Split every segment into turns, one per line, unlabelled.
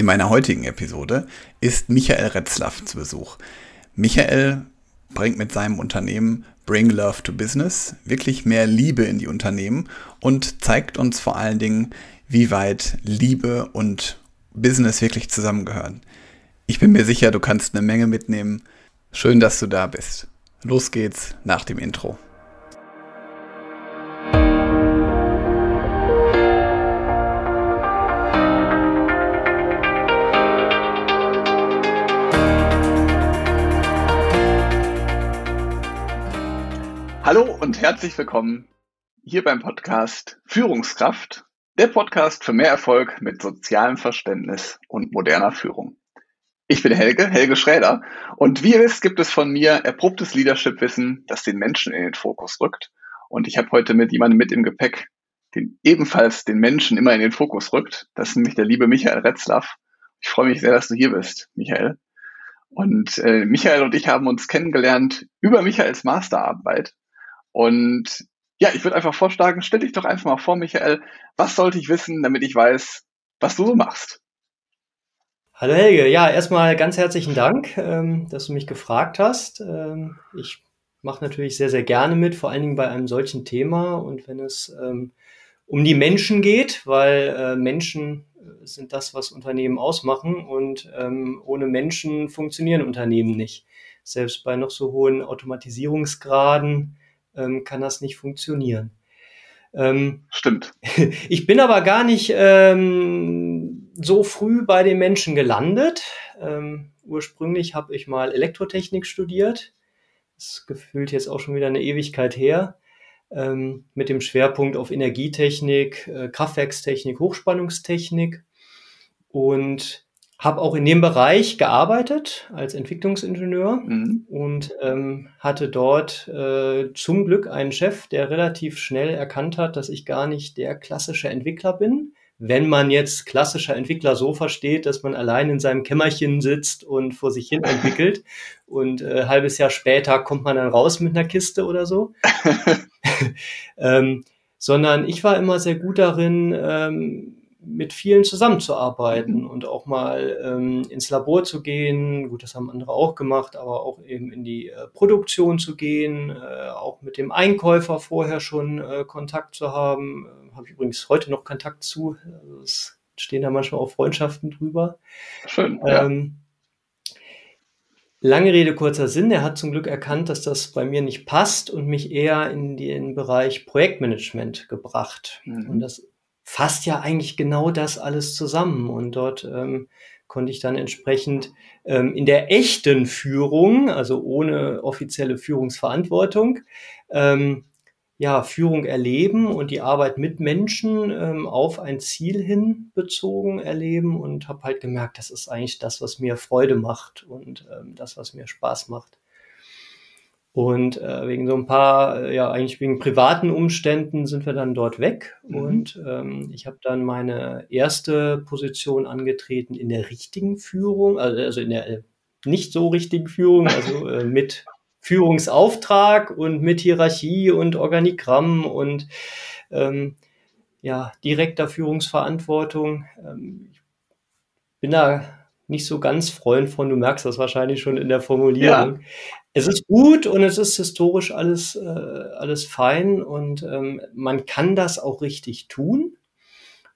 In meiner heutigen Episode ist Michael Retzlaff zu Besuch. Michael bringt mit seinem Unternehmen Bring Love to Business wirklich mehr Liebe in die Unternehmen und zeigt uns vor allen Dingen, wie weit Liebe und Business wirklich zusammengehören. Ich bin mir sicher, du kannst eine Menge mitnehmen. Schön, dass du da bist. Los geht's nach dem Intro. Hallo und herzlich willkommen hier beim Podcast Führungskraft, der Podcast für mehr Erfolg mit sozialem Verständnis und moderner Führung. Ich bin Helge, Helge Schräder, und wie ihr wisst, gibt es von mir erprobtes Leadership-Wissen, das den Menschen in den Fokus rückt. Und ich habe heute mit jemandem mit im Gepäck, den ebenfalls den Menschen immer in den Fokus rückt. Das ist nämlich der liebe Michael Retzlaff. Ich freue mich sehr, dass du hier bist, Michael. Und äh, Michael und ich haben uns kennengelernt über Michaels Masterarbeit und ja, ich würde einfach vorschlagen, stell dich doch einfach mal vor, Michael, was sollte ich wissen, damit ich weiß, was du so machst?
Hallo Helge, ja, erstmal ganz herzlichen Dank, ähm, dass du mich gefragt hast. Ähm, ich mache natürlich sehr, sehr gerne mit, vor allen Dingen bei einem solchen Thema und wenn es ähm, um die Menschen geht, weil äh, Menschen äh, sind das, was Unternehmen ausmachen und ohne Menschen funktionieren Unternehmen nicht. Selbst bei noch so hohen Automatisierungsgraden ähm, kann das nicht funktionieren.
Ähm, Stimmt.
Ich bin aber gar nicht ähm, so früh bei den Menschen gelandet. Ähm, ursprünglich habe ich mal Elektrotechnik studiert. Das gefühlt jetzt auch schon wieder eine Ewigkeit her. Ähm, mit dem Schwerpunkt auf Energietechnik, äh, Kraftwerkstechnik, Hochspannungstechnik. Und habe auch in dem Bereich gearbeitet als Entwicklungsingenieur mhm. und ähm, hatte dort äh, zum Glück einen Chef, der relativ schnell erkannt hat, dass ich gar nicht der klassische Entwickler bin. Wenn man jetzt klassischer Entwickler so versteht, dass man allein in seinem Kämmerchen sitzt und vor sich hin entwickelt und äh, halbes Jahr später kommt man dann raus mit einer Kiste oder so. ähm, sondern ich war immer sehr gut darin, ähm, mit vielen zusammenzuarbeiten und auch mal ähm, ins Labor zu gehen. Gut, das haben andere auch gemacht, aber auch eben in die äh, Produktion zu gehen, äh, auch mit dem Einkäufer vorher schon äh, Kontakt zu haben. Äh, Habe ich übrigens heute noch Kontakt zu. Also es stehen da manchmal auch Freundschaften drüber.
Schön. Ja. Ähm,
Lange Rede, kurzer Sinn. Er hat zum Glück erkannt, dass das bei mir nicht passt und mich eher in den Bereich Projektmanagement gebracht. Mhm. Und das fasst ja eigentlich genau das alles zusammen. Und dort ähm, konnte ich dann entsprechend ähm, in der echten Führung, also ohne offizielle Führungsverantwortung, ähm, ja, Führung erleben und die Arbeit mit Menschen ähm, auf ein Ziel hin bezogen erleben und habe halt gemerkt, das ist eigentlich das, was mir Freude macht und ähm, das, was mir Spaß macht. Und äh, wegen so ein paar, äh, ja, eigentlich wegen privaten Umständen sind wir dann dort weg. Mhm. Und ähm, ich habe dann meine erste Position angetreten in der richtigen Führung, also, also in der äh, nicht so richtigen Führung, also äh, mit Führungsauftrag und mit Hierarchie und Organigramm und ähm, ja, direkter Führungsverantwortung. Ähm, ich bin da nicht so ganz Freund von, du merkst das wahrscheinlich schon in der Formulierung. Ja es ist gut und es ist historisch alles, äh, alles fein und ähm, man kann das auch richtig tun.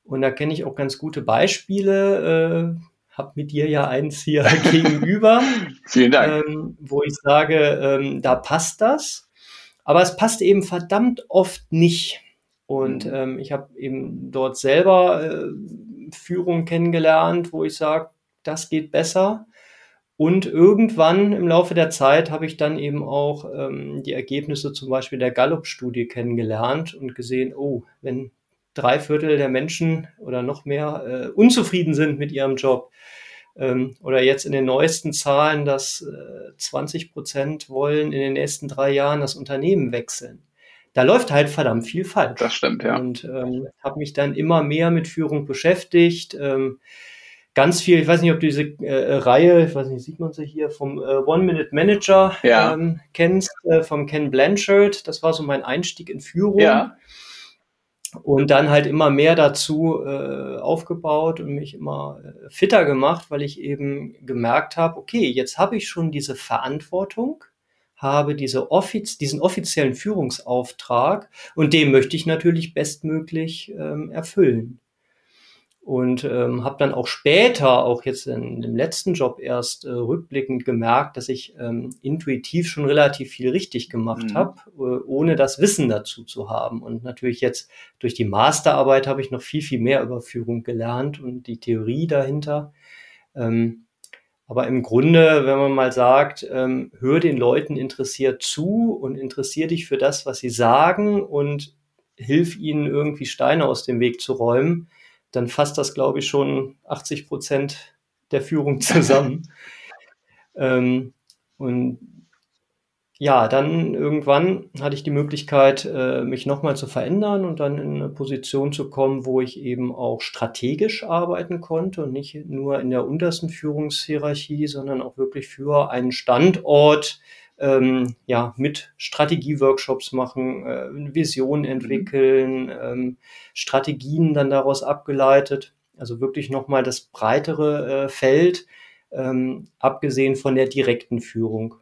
Und da kenne ich auch ganz gute Beispiele. Äh, hab mit dir ja eins hier gegenüber.
Vielen Dank.
Ähm, wo ich sage, ähm, da passt das. Aber es passt eben verdammt oft nicht. Und mhm. ähm, ich habe eben dort selber äh, Führung kennengelernt, wo ich sage, das geht besser. Und irgendwann im Laufe der Zeit habe ich dann eben auch ähm, die Ergebnisse zum Beispiel der Gallup-Studie kennengelernt und gesehen, oh, wenn drei Viertel der Menschen oder noch mehr äh, unzufrieden sind mit ihrem Job, ähm, oder jetzt in den neuesten Zahlen, dass äh, 20 Prozent wollen in den nächsten drei Jahren das Unternehmen wechseln. Da läuft halt verdammt viel falsch.
Das stimmt, ja.
Und ähm, habe mich dann immer mehr mit Führung beschäftigt. Ähm, ganz viel, ich weiß nicht, ob du diese äh, Reihe, ich weiß nicht, sieht man sie hier, vom äh, One-Minute-Manager
ja.
ähm, kennst, äh, vom Ken Blanchard. Das war so mein Einstieg in Führung.
Ja.
und dann halt immer mehr dazu äh, aufgebaut und mich immer äh, fitter gemacht, weil ich eben gemerkt habe, okay, jetzt habe ich schon diese Verantwortung, habe diese offiz diesen offiziellen Führungsauftrag und den möchte ich natürlich bestmöglich ähm, erfüllen und ähm, habe dann auch später, auch jetzt in dem letzten Job erst äh, rückblickend gemerkt, dass ich ähm, intuitiv schon relativ viel richtig gemacht mhm. habe, äh, ohne das Wissen dazu zu haben. Und natürlich jetzt durch die Masterarbeit habe ich noch viel, viel mehr über Führung gelernt und die Theorie dahinter. Ähm, aber im Grunde, wenn man mal sagt, ähm, hör den Leuten interessiert zu und interessier dich für das, was sie sagen und hilf ihnen irgendwie Steine aus dem Weg zu räumen, dann fasst das, glaube ich, schon 80 Prozent der Führung zusammen. ähm, und ja, dann irgendwann hatte ich die Möglichkeit, äh, mich nochmal zu verändern und dann in eine Position zu kommen, wo ich eben auch strategisch arbeiten konnte und nicht nur in der untersten Führungshierarchie, sondern auch wirklich für einen Standort ähm, ja, mit Strategieworkshops machen, äh, Visionen mhm. entwickeln, ähm, Strategien dann daraus abgeleitet. Also wirklich nochmal das breitere äh, Feld, ähm, abgesehen von der direkten Führung.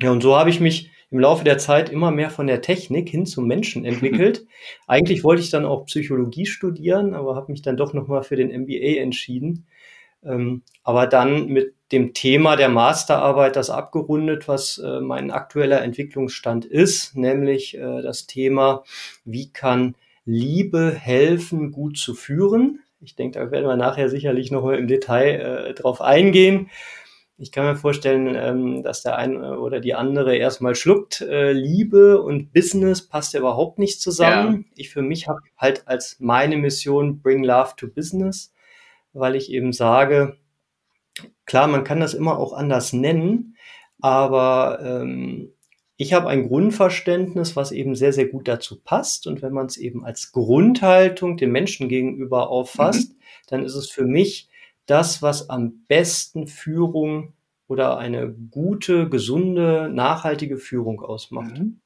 Ja, und so habe ich mich im Laufe der Zeit immer mehr von der Technik hin zum Menschen entwickelt. Eigentlich wollte ich dann auch Psychologie studieren, aber habe mich dann doch nochmal für den MBA entschieden. Ähm, aber dann mit dem Thema der Masterarbeit das abgerundet, was äh, mein aktueller Entwicklungsstand ist, nämlich äh, das Thema, wie kann Liebe helfen, gut zu führen. Ich denke, da werden wir nachher sicherlich noch im Detail äh, drauf eingehen. Ich kann mir vorstellen, ähm, dass der eine oder die andere erstmal schluckt. Äh, Liebe und Business passt ja überhaupt nicht zusammen. Ja. Ich für mich habe halt als meine Mission Bring Love to Business, weil ich eben sage, Klar, man kann das immer auch anders nennen, aber ähm, ich habe ein Grundverständnis, was eben sehr, sehr gut dazu passt. Und wenn man es eben als Grundhaltung dem Menschen gegenüber auffasst, mhm. dann ist es für mich das, was am besten Führung oder eine gute, gesunde, nachhaltige Führung ausmacht. Mhm.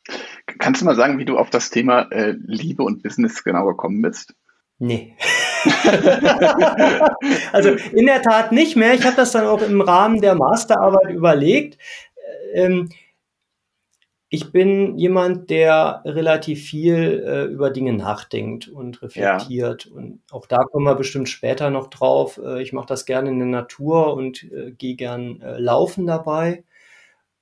Kannst du mal sagen, wie du auf das Thema äh, Liebe und Business genau gekommen bist?
Nee. also in der Tat nicht mehr. Ich habe das dann auch im Rahmen der Masterarbeit überlegt. Ähm, ich bin jemand, der relativ viel äh, über Dinge nachdenkt und reflektiert. Ja. Und auch da kommen wir bestimmt später noch drauf. Äh, ich mache das gerne in der Natur und äh, gehe gern äh, laufen dabei.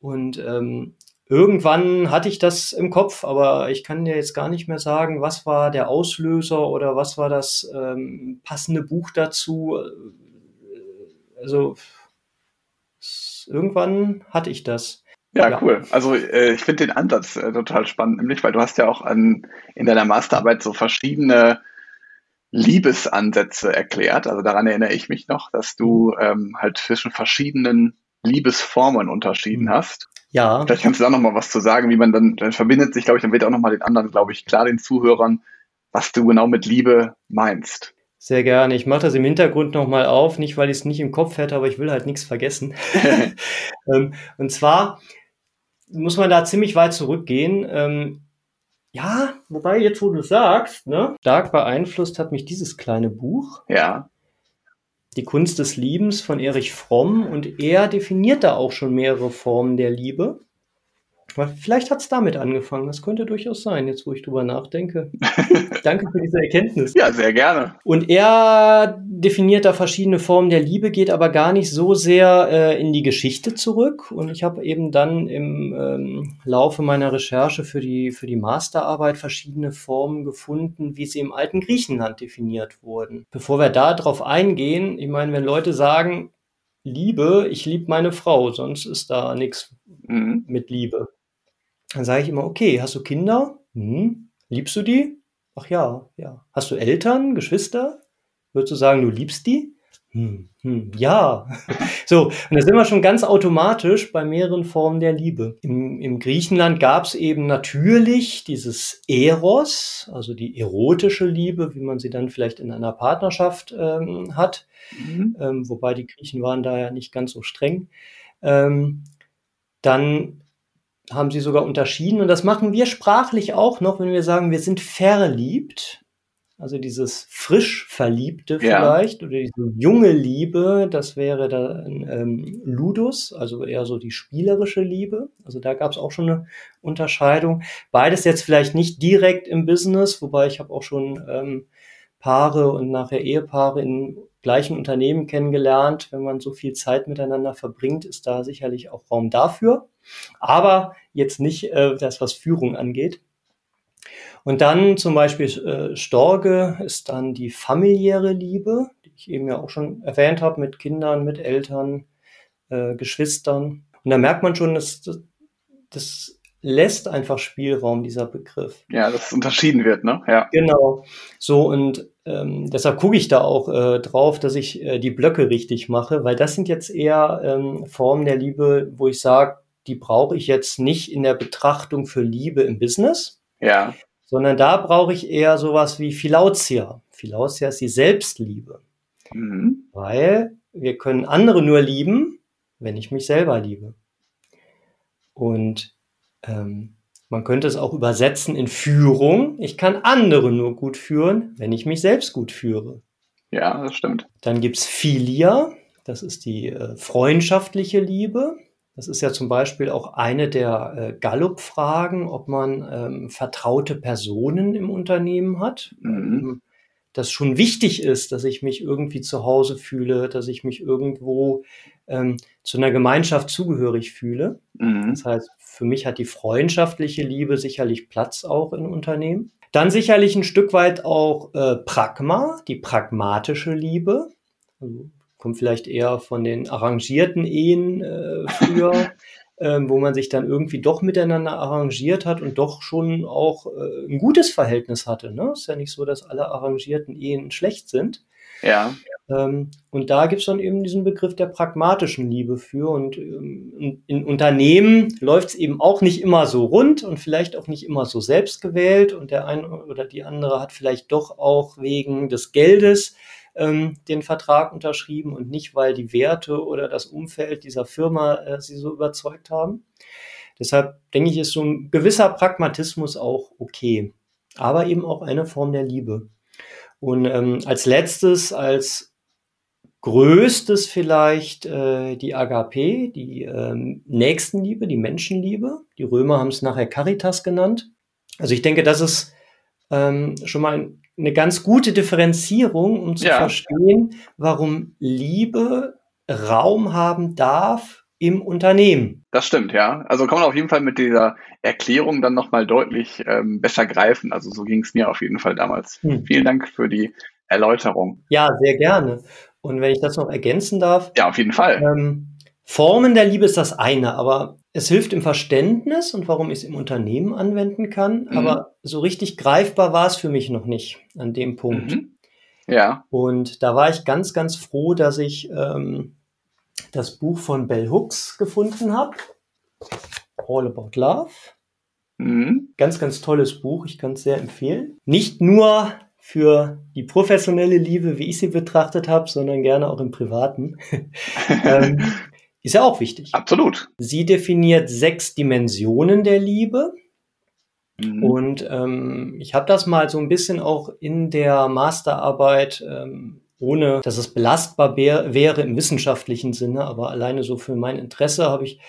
Und ähm, irgendwann hatte ich das im Kopf, aber ich kann dir jetzt gar nicht mehr sagen, was war der Auslöser oder was war das ähm, passende Buch dazu. Also irgendwann hatte ich das.
Ja, ja. cool. Also äh, ich finde den Ansatz äh, total spannend, nämlich weil du hast ja auch an, in deiner Masterarbeit so verschiedene Liebesansätze erklärt. Also daran erinnere ich mich noch, dass du ähm, halt zwischen verschiedenen Liebesformen unterschieden mhm. hast. Ja. Vielleicht kannst du da nochmal was zu sagen, wie man dann, dann verbindet sich, glaube ich, dann wird auch nochmal den anderen, glaube ich, klar, den Zuhörern, was du genau mit Liebe meinst.
Sehr gerne. Ich mache das im Hintergrund nochmal auf, nicht weil ich es nicht im Kopf hätte, aber ich will halt nichts vergessen. ähm, und zwar muss man da ziemlich weit zurückgehen. Ähm, ja, wobei jetzt, wo du sagst, ne, stark beeinflusst hat mich dieses kleine Buch.
Ja.
Die Kunst des Liebens von Erich Fromm und er definiert da auch schon mehrere Formen der Liebe. Vielleicht hat es damit angefangen. Das könnte durchaus sein, jetzt wo ich drüber nachdenke. Danke für diese Erkenntnis.
Ja, sehr gerne.
Und er definiert da verschiedene Formen der Liebe, geht aber gar nicht so sehr äh, in die Geschichte zurück. Und ich habe eben dann im ähm, Laufe meiner Recherche für die, für die Masterarbeit verschiedene Formen gefunden, wie sie im alten Griechenland definiert wurden. Bevor wir da drauf eingehen, ich meine, wenn Leute sagen, Liebe, ich liebe meine Frau, sonst ist da nichts mhm. mit Liebe. Dann sage ich immer, okay, hast du Kinder? Hm. Liebst du die? Ach ja, ja. Hast du Eltern, Geschwister? Würdest du sagen, du liebst die? Hm, hm, ja. so, und da sind wir schon ganz automatisch bei mehreren Formen der Liebe. Im, im Griechenland gab es eben natürlich dieses Eros, also die erotische Liebe, wie man sie dann vielleicht in einer Partnerschaft ähm, hat. Mhm. Ähm, wobei die Griechen waren da ja nicht ganz so streng. Ähm, dann haben sie sogar unterschieden. Und das machen wir sprachlich auch noch, wenn wir sagen, wir sind verliebt. also dieses frisch Verliebte vielleicht ja. oder diese junge Liebe, das wäre dann ähm, Ludus, also eher so die spielerische Liebe. Also da gab es auch schon eine Unterscheidung. Beides jetzt vielleicht nicht direkt im Business, wobei ich habe auch schon ähm, Paare und nachher Ehepaare in gleichen Unternehmen kennengelernt. Wenn man so viel Zeit miteinander verbringt, ist da sicherlich auch Raum dafür. Aber jetzt nicht äh, das, was Führung angeht. Und dann zum Beispiel äh, Storge ist dann die familiäre Liebe, die ich eben ja auch schon erwähnt habe, mit Kindern, mit Eltern, äh, Geschwistern. Und da merkt man schon, dass das lässt einfach Spielraum, dieser Begriff.
Ja, dass es unterschieden wird, ne? Ja.
Genau. So, und ähm, deshalb gucke ich da auch äh, drauf, dass ich äh, die Blöcke richtig mache, weil das sind jetzt eher ähm, Formen der Liebe, wo ich sage, die brauche ich jetzt nicht in der Betrachtung für Liebe im Business.
Ja.
Sondern da brauche ich eher sowas wie Philautia. Philautia ist die Selbstliebe. Mhm. Weil wir können andere nur lieben, wenn ich mich selber liebe. Und ähm, man könnte es auch übersetzen in Führung. Ich kann andere nur gut führen, wenn ich mich selbst gut führe.
Ja, das stimmt.
Dann gibt's Philia, das ist die äh, freundschaftliche Liebe. Das ist ja zum Beispiel auch eine der äh, Gallup-Fragen, ob man ähm, vertraute Personen im Unternehmen hat. Mhm. Ähm, das schon wichtig ist, dass ich mich irgendwie zu Hause fühle, dass ich mich irgendwo ähm, zu einer Gemeinschaft zugehörig fühle. Mhm. Das heißt, für mich hat die freundschaftliche Liebe sicherlich Platz auch in Unternehmen. Dann sicherlich ein Stück weit auch äh, Pragma, die pragmatische Liebe. Also, kommt vielleicht eher von den arrangierten Ehen äh, früher. ähm, wo man sich dann irgendwie doch miteinander arrangiert hat und doch schon auch äh, ein gutes Verhältnis hatte. Ne? Ist ja nicht so, dass alle arrangierten Ehen schlecht sind.
Ja.
Ähm, und da gibt es dann eben diesen Begriff der pragmatischen Liebe für. Und ähm, in, Unternehmen läuft es eben auch nicht immer so rund und vielleicht auch nicht immer so selbstgewählt. Und der eine oder die andere hat vielleicht doch auch wegen des Geldes ähm, den Vertrag unterschrieben und nicht, weil die Werte oder das Umfeld dieser Firma äh, sie so überzeugt haben. Deshalb denke ich, ist so ein gewisser Pragmatismus auch okay, aber eben auch eine Form der Liebe. Und ähm, als letztes, als größtes vielleicht äh, die Agape, die ähm, Nächstenliebe, die Menschenliebe. Die Römer haben es nachher Caritas genannt. Also ich denke, das ist ähm, schon mal ein eine ganz gute Differenzierung, um zu ja. verstehen, warum Liebe Raum haben darf im Unternehmen.
Das stimmt, ja. Also kann man auf jeden Fall mit dieser Erklärung dann nochmal deutlich ähm, besser greifen. Also so ging es mir auf jeden Fall damals. Hm. Vielen Dank für die Erläuterung.
Ja, sehr gerne. Und wenn ich das noch ergänzen darf.
Ja, auf jeden Fall. Ähm,
Formen der Liebe ist das eine, aber es hilft im Verständnis und warum ich es im Unternehmen anwenden kann, mhm. aber so richtig greifbar war es für mich noch nicht an dem Punkt. Mhm.
Ja.
Und da war ich ganz, ganz froh, dass ich ähm, das Buch von Bell Hooks gefunden habe. All About Love. Mhm. Ganz, ganz tolles Buch. Ich kann es sehr empfehlen. Nicht nur für die professionelle Liebe, wie ich sie betrachtet habe, sondern gerne auch im Privaten. ähm, ist ja auch wichtig.
Absolut.
Sie definiert sechs Dimensionen der Liebe. Mhm. Und ähm, ich habe das mal so ein bisschen auch in der Masterarbeit, ähm, ohne dass es belastbar wär, wäre im wissenschaftlichen Sinne, aber alleine so für mein Interesse habe ich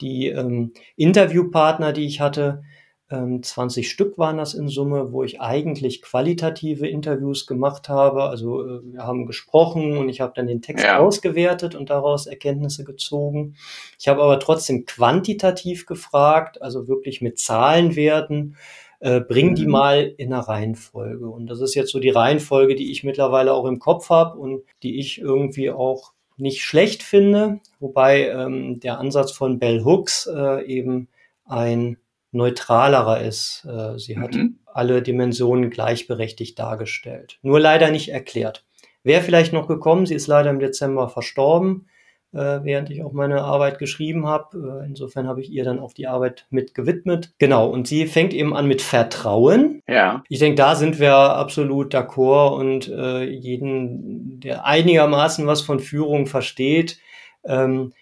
die ähm, Interviewpartner, die ich hatte, 20 ähm, Stück waren das in Summe, wo ich eigentlich qualitative Interviews gemacht habe. Also äh, wir haben gesprochen und ich habe dann den Text ja. ausgewertet und daraus Erkenntnisse gezogen. Ich habe aber trotzdem quantitativ gefragt, also wirklich mit Zahlenwerten. Äh, bring die mhm. mal in einer Reihenfolge. Und das ist jetzt so die Reihenfolge, die ich mittlerweile auch im Kopf habe und die ich irgendwie auch nicht schlecht finde, wobei ähm, der Ansatz von Bell Hooks äh, eben ein neutralerer ist. Äh, sie hat mhm. alle Dimensionen gleichberechtigt dargestellt. Nur leider nicht erklärt. Wäre vielleicht noch gekommen, sie ist leider im Dezember verstorben, äh, während ich auch meine Arbeit geschrieben habe. Äh, insofern habe ich ihr dann auch die Arbeit mit gewidmet. Genau, und sie fängt eben an mit Vertrauen.
Ja.
Ich denke, da sind wir absolut d'accord und äh, jeden, der einigermaßen was von Führung versteht, ähm,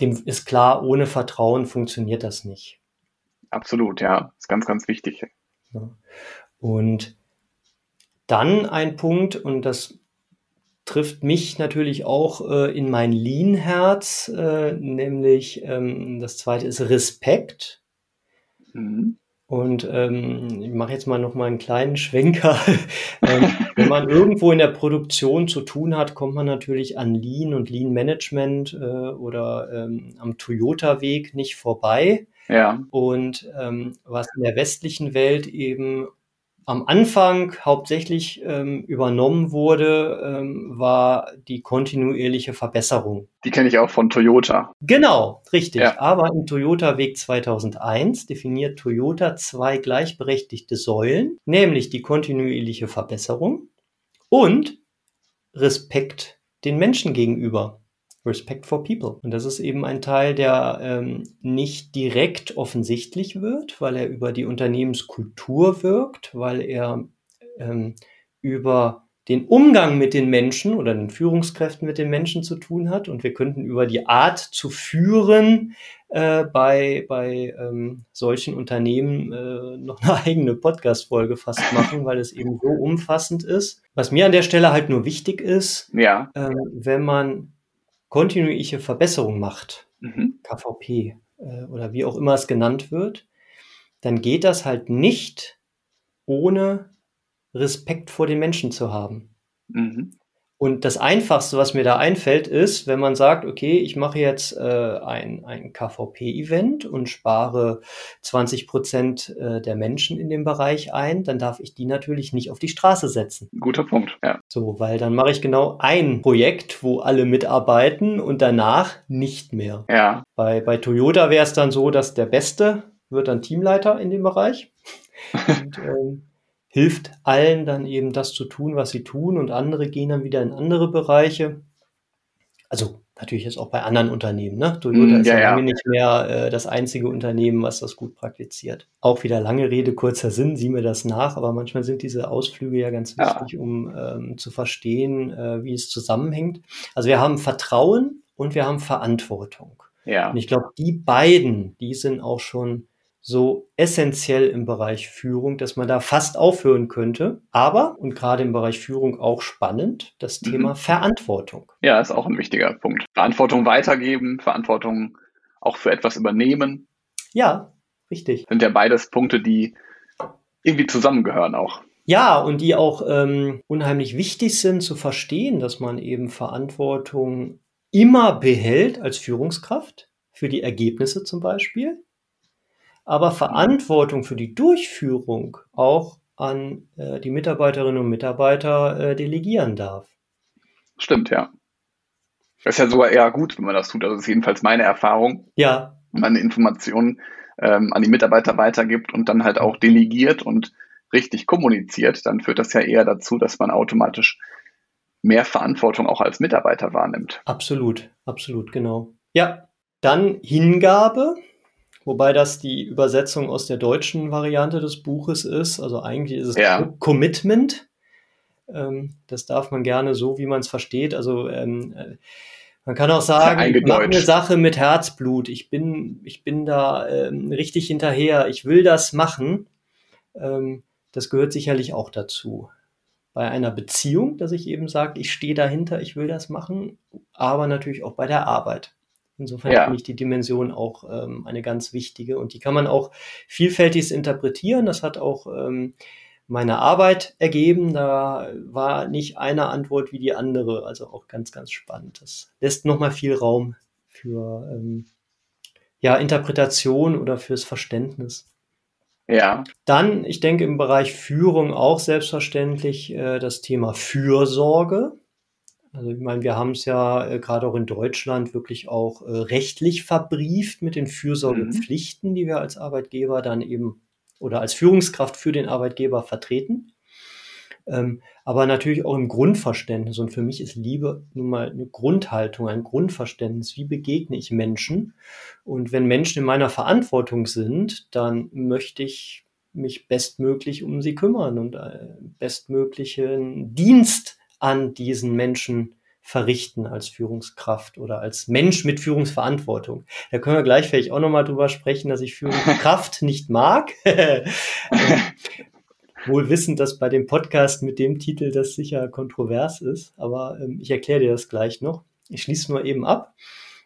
dem ist klar, ohne Vertrauen funktioniert das nicht.
Absolut, ja. Ist ganz, ganz wichtig.
Und Dann ein Punkt, und das trifft mich natürlich auch äh, in mein Lean-Herz, äh, nämlich ähm, das zweite ist Respekt. Mhm. Und ähm, ich mache jetzt mal noch mal einen kleinen Schwenker. ähm, wenn man irgendwo in der Produktion zu tun hat, kommt man natürlich an Lean und Lean Management äh, oder ähm, am Toyota-Weg nicht vorbei. Ja. Und ähm, was in der westlichen Welt eben am Anfang hauptsächlich ähm, übernommen wurde, ähm, war die kontinuierliche Verbesserung.
Die kenne ich auch von Toyota.
Genau, richtig. Ja. Aber im Toyota Weg 2001 definiert Toyota zwei gleichberechtigte Säulen, nämlich die kontinuierliche Verbesserung und Respekt den Menschen gegenüber. Respect for People. Und das ist eben ein Teil, der ähm, nicht direkt offensichtlich wird, weil er über die Unternehmenskultur wirkt, weil er ähm, über den Umgang mit den Menschen oder den Führungskräften mit den Menschen zu tun hat. Und wir könnten über die Art zu führen äh, bei, bei ähm, solchen Unternehmen äh, noch eine eigene Podcast-Folge fast machen, weil es eben so umfassend ist. Was mir an der Stelle halt nur wichtig ist, ja. äh, wenn man kontinuierliche Verbesserung macht, mhm. KVP äh, oder wie auch immer es genannt wird, dann geht das halt nicht ohne Respekt vor den Menschen zu haben. Mhm. Und das Einfachste, was mir da einfällt, ist, wenn man sagt, okay, ich mache jetzt äh, ein, ein KVP-Event und spare 20 Prozent äh, der Menschen in dem Bereich ein, dann darf ich die natürlich nicht auf die Straße setzen.
Guter Punkt, ja.
So, weil dann mache ich genau ein Projekt, wo alle mitarbeiten und danach nicht mehr. Ja. Bei, bei Toyota wäre es dann so, dass der Beste wird dann Teamleiter in dem Bereich. und, ähm, hilft allen dann eben das zu tun, was sie tun und andere gehen dann wieder in andere Bereiche. Also natürlich jetzt auch bei anderen Unternehmen. Ne? Toyota mm, ist ja, ja. nicht mehr äh, das einzige Unternehmen, was das gut praktiziert. Auch wieder lange Rede, kurzer Sinn, sieh mir das nach, aber manchmal sind diese Ausflüge ja ganz wichtig, ja. um ähm, zu verstehen, äh, wie es zusammenhängt. Also wir haben Vertrauen und wir haben Verantwortung. Ja. Und ich glaube, die beiden, die sind auch schon so essentiell im Bereich Führung, dass man da fast aufhören könnte. Aber, und gerade im Bereich Führung auch spannend, das mhm. Thema Verantwortung.
Ja, ist auch ein wichtiger Punkt. Verantwortung weitergeben, Verantwortung auch für etwas übernehmen.
Ja, richtig.
Sind ja beides Punkte, die irgendwie zusammengehören auch.
Ja, und die auch ähm, unheimlich wichtig sind zu verstehen, dass man eben Verantwortung immer behält als Führungskraft für die Ergebnisse zum Beispiel aber Verantwortung für die Durchführung auch an äh, die Mitarbeiterinnen und Mitarbeiter äh, delegieren darf.
Stimmt, ja. Das ist ja sogar eher gut, wenn man das tut. Also das ist jedenfalls meine Erfahrung. Ja. Wenn man Informationen ähm, an die Mitarbeiter weitergibt und dann halt auch delegiert und richtig kommuniziert, dann führt das ja eher dazu, dass man automatisch mehr Verantwortung auch als Mitarbeiter wahrnimmt.
Absolut, absolut, genau. Ja, dann Hingabe wobei das die Übersetzung aus der deutschen Variante des Buches ist. Also eigentlich ist es ja. Commitment. Ähm, das darf man gerne so, wie man es versteht. Also ähm, äh, man kann auch sagen, ich mache eine Sache mit Herzblut. Ich bin, ich bin da ähm, richtig hinterher. Ich will das machen. Ähm, das gehört sicherlich auch dazu. Bei einer Beziehung, dass ich eben sage, ich stehe dahinter, ich will das machen, aber natürlich auch bei der Arbeit. Insofern ja. finde ich die Dimension auch ähm, eine ganz wichtige und die kann man auch vielfältig interpretieren. Das hat auch ähm, meine Arbeit ergeben. Da war nicht eine Antwort wie die andere, also auch ganz, ganz spannend. Das lässt nochmal viel Raum für ähm, ja, Interpretation oder fürs Verständnis. Ja. Dann, ich denke, im Bereich Führung auch selbstverständlich äh, das Thema Fürsorge. Also ich meine, wir haben es ja äh, gerade auch in Deutschland wirklich auch äh, rechtlich verbrieft mit den Fürsorgepflichten, mhm. die wir als Arbeitgeber dann eben oder als Führungskraft für den Arbeitgeber vertreten. Ähm, aber natürlich auch im Grundverständnis. Und für mich ist Liebe nun mal eine Grundhaltung, ein Grundverständnis. Wie begegne ich Menschen? Und wenn Menschen in meiner Verantwortung sind, dann möchte ich mich bestmöglich um sie kümmern und äh, bestmöglichen Dienst an diesen Menschen verrichten als Führungskraft oder als Mensch mit Führungsverantwortung. Da können wir gleich vielleicht auch nochmal drüber sprechen, dass ich Führungskraft nicht mag. wohl wissend, dass bei dem Podcast mit dem Titel das sicher kontrovers ist, aber ähm, ich erkläre dir das gleich noch. Ich schließe nur eben ab.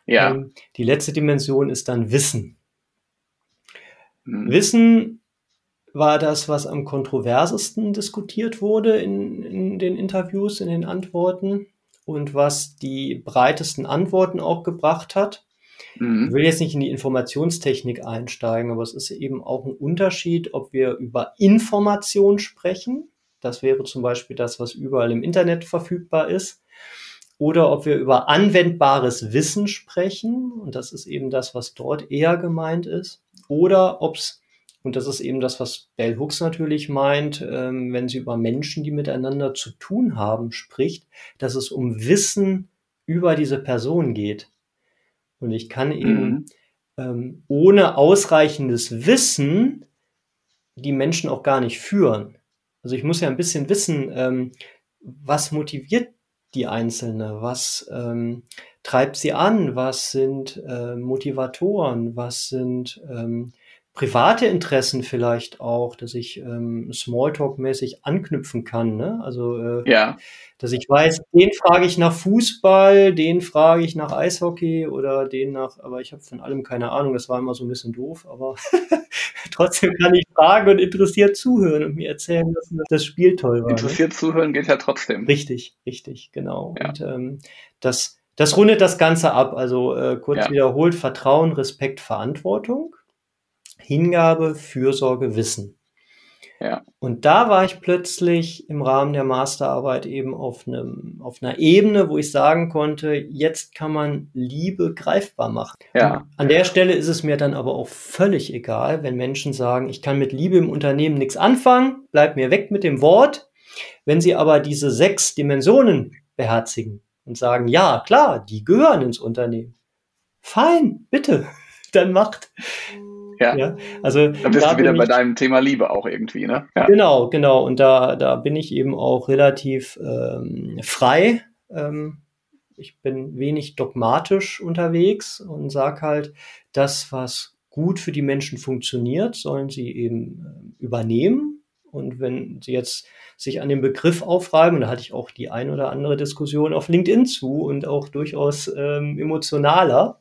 Ja. Ähm, die letzte Dimension ist dann Wissen. Mhm. Wissen war das, was am kontroversesten diskutiert wurde in, in den Interviews, in den Antworten und was die breitesten Antworten auch gebracht hat. Mhm. Ich will jetzt nicht in die Informationstechnik einsteigen, aber es ist eben auch ein Unterschied, ob wir über Information sprechen. Das wäre zum Beispiel das, was überall im Internet verfügbar ist. Oder ob wir über anwendbares Wissen sprechen. Und das ist eben das, was dort eher gemeint ist. Oder ob es und das ist eben das, was Bell Hooks natürlich meint, ähm, wenn sie über Menschen, die miteinander zu tun haben, spricht, dass es um Wissen über diese Person geht. Und ich kann eben mhm. ähm, ohne ausreichendes Wissen die Menschen auch gar nicht führen. Also ich muss ja ein bisschen wissen, ähm, was motiviert die Einzelne, was ähm, treibt sie an, was sind äh, Motivatoren, was sind ähm, private Interessen vielleicht auch, dass ich ähm, Smalltalk-mäßig anknüpfen kann. Ne? Also, äh, ja. dass ich weiß, den frage ich nach Fußball, den frage ich nach Eishockey oder den nach, aber ich habe von allem keine Ahnung, das war immer so ein bisschen doof, aber trotzdem kann ich fragen und interessiert zuhören und mir erzählen, dass das Spiel toll war.
Ne? Interessiert ne? zuhören geht ja trotzdem.
Richtig, richtig, genau. Ja. Und ähm, das, das rundet das Ganze ab. Also äh, kurz ja. wiederholt, Vertrauen, Respekt, Verantwortung. Hingabe, Fürsorge, Wissen. Ja. Und da war ich plötzlich im Rahmen der Masterarbeit eben auf, einem, auf einer Ebene, wo ich sagen konnte, jetzt kann man Liebe greifbar machen. Ja. An der Stelle ist es mir dann aber auch völlig egal, wenn Menschen sagen, ich kann mit Liebe im Unternehmen nichts anfangen, bleib mir weg mit dem Wort. Wenn sie aber diese sechs Dimensionen beherzigen und sagen, ja, klar, die gehören ins Unternehmen. Fein, bitte, dann macht.
Ja. ja. Also da bist da du wieder bei deinem Thema Liebe auch irgendwie, ne?
Ja. Genau, genau. Und da, da bin ich eben auch relativ ähm, frei. Ähm, ich bin wenig dogmatisch unterwegs und sage halt, das, was gut für die Menschen funktioniert, sollen sie eben äh, übernehmen. Und wenn sie jetzt sich an dem Begriff aufreiben, und da hatte ich auch die ein oder andere Diskussion auf LinkedIn zu und auch durchaus ähm, emotionaler.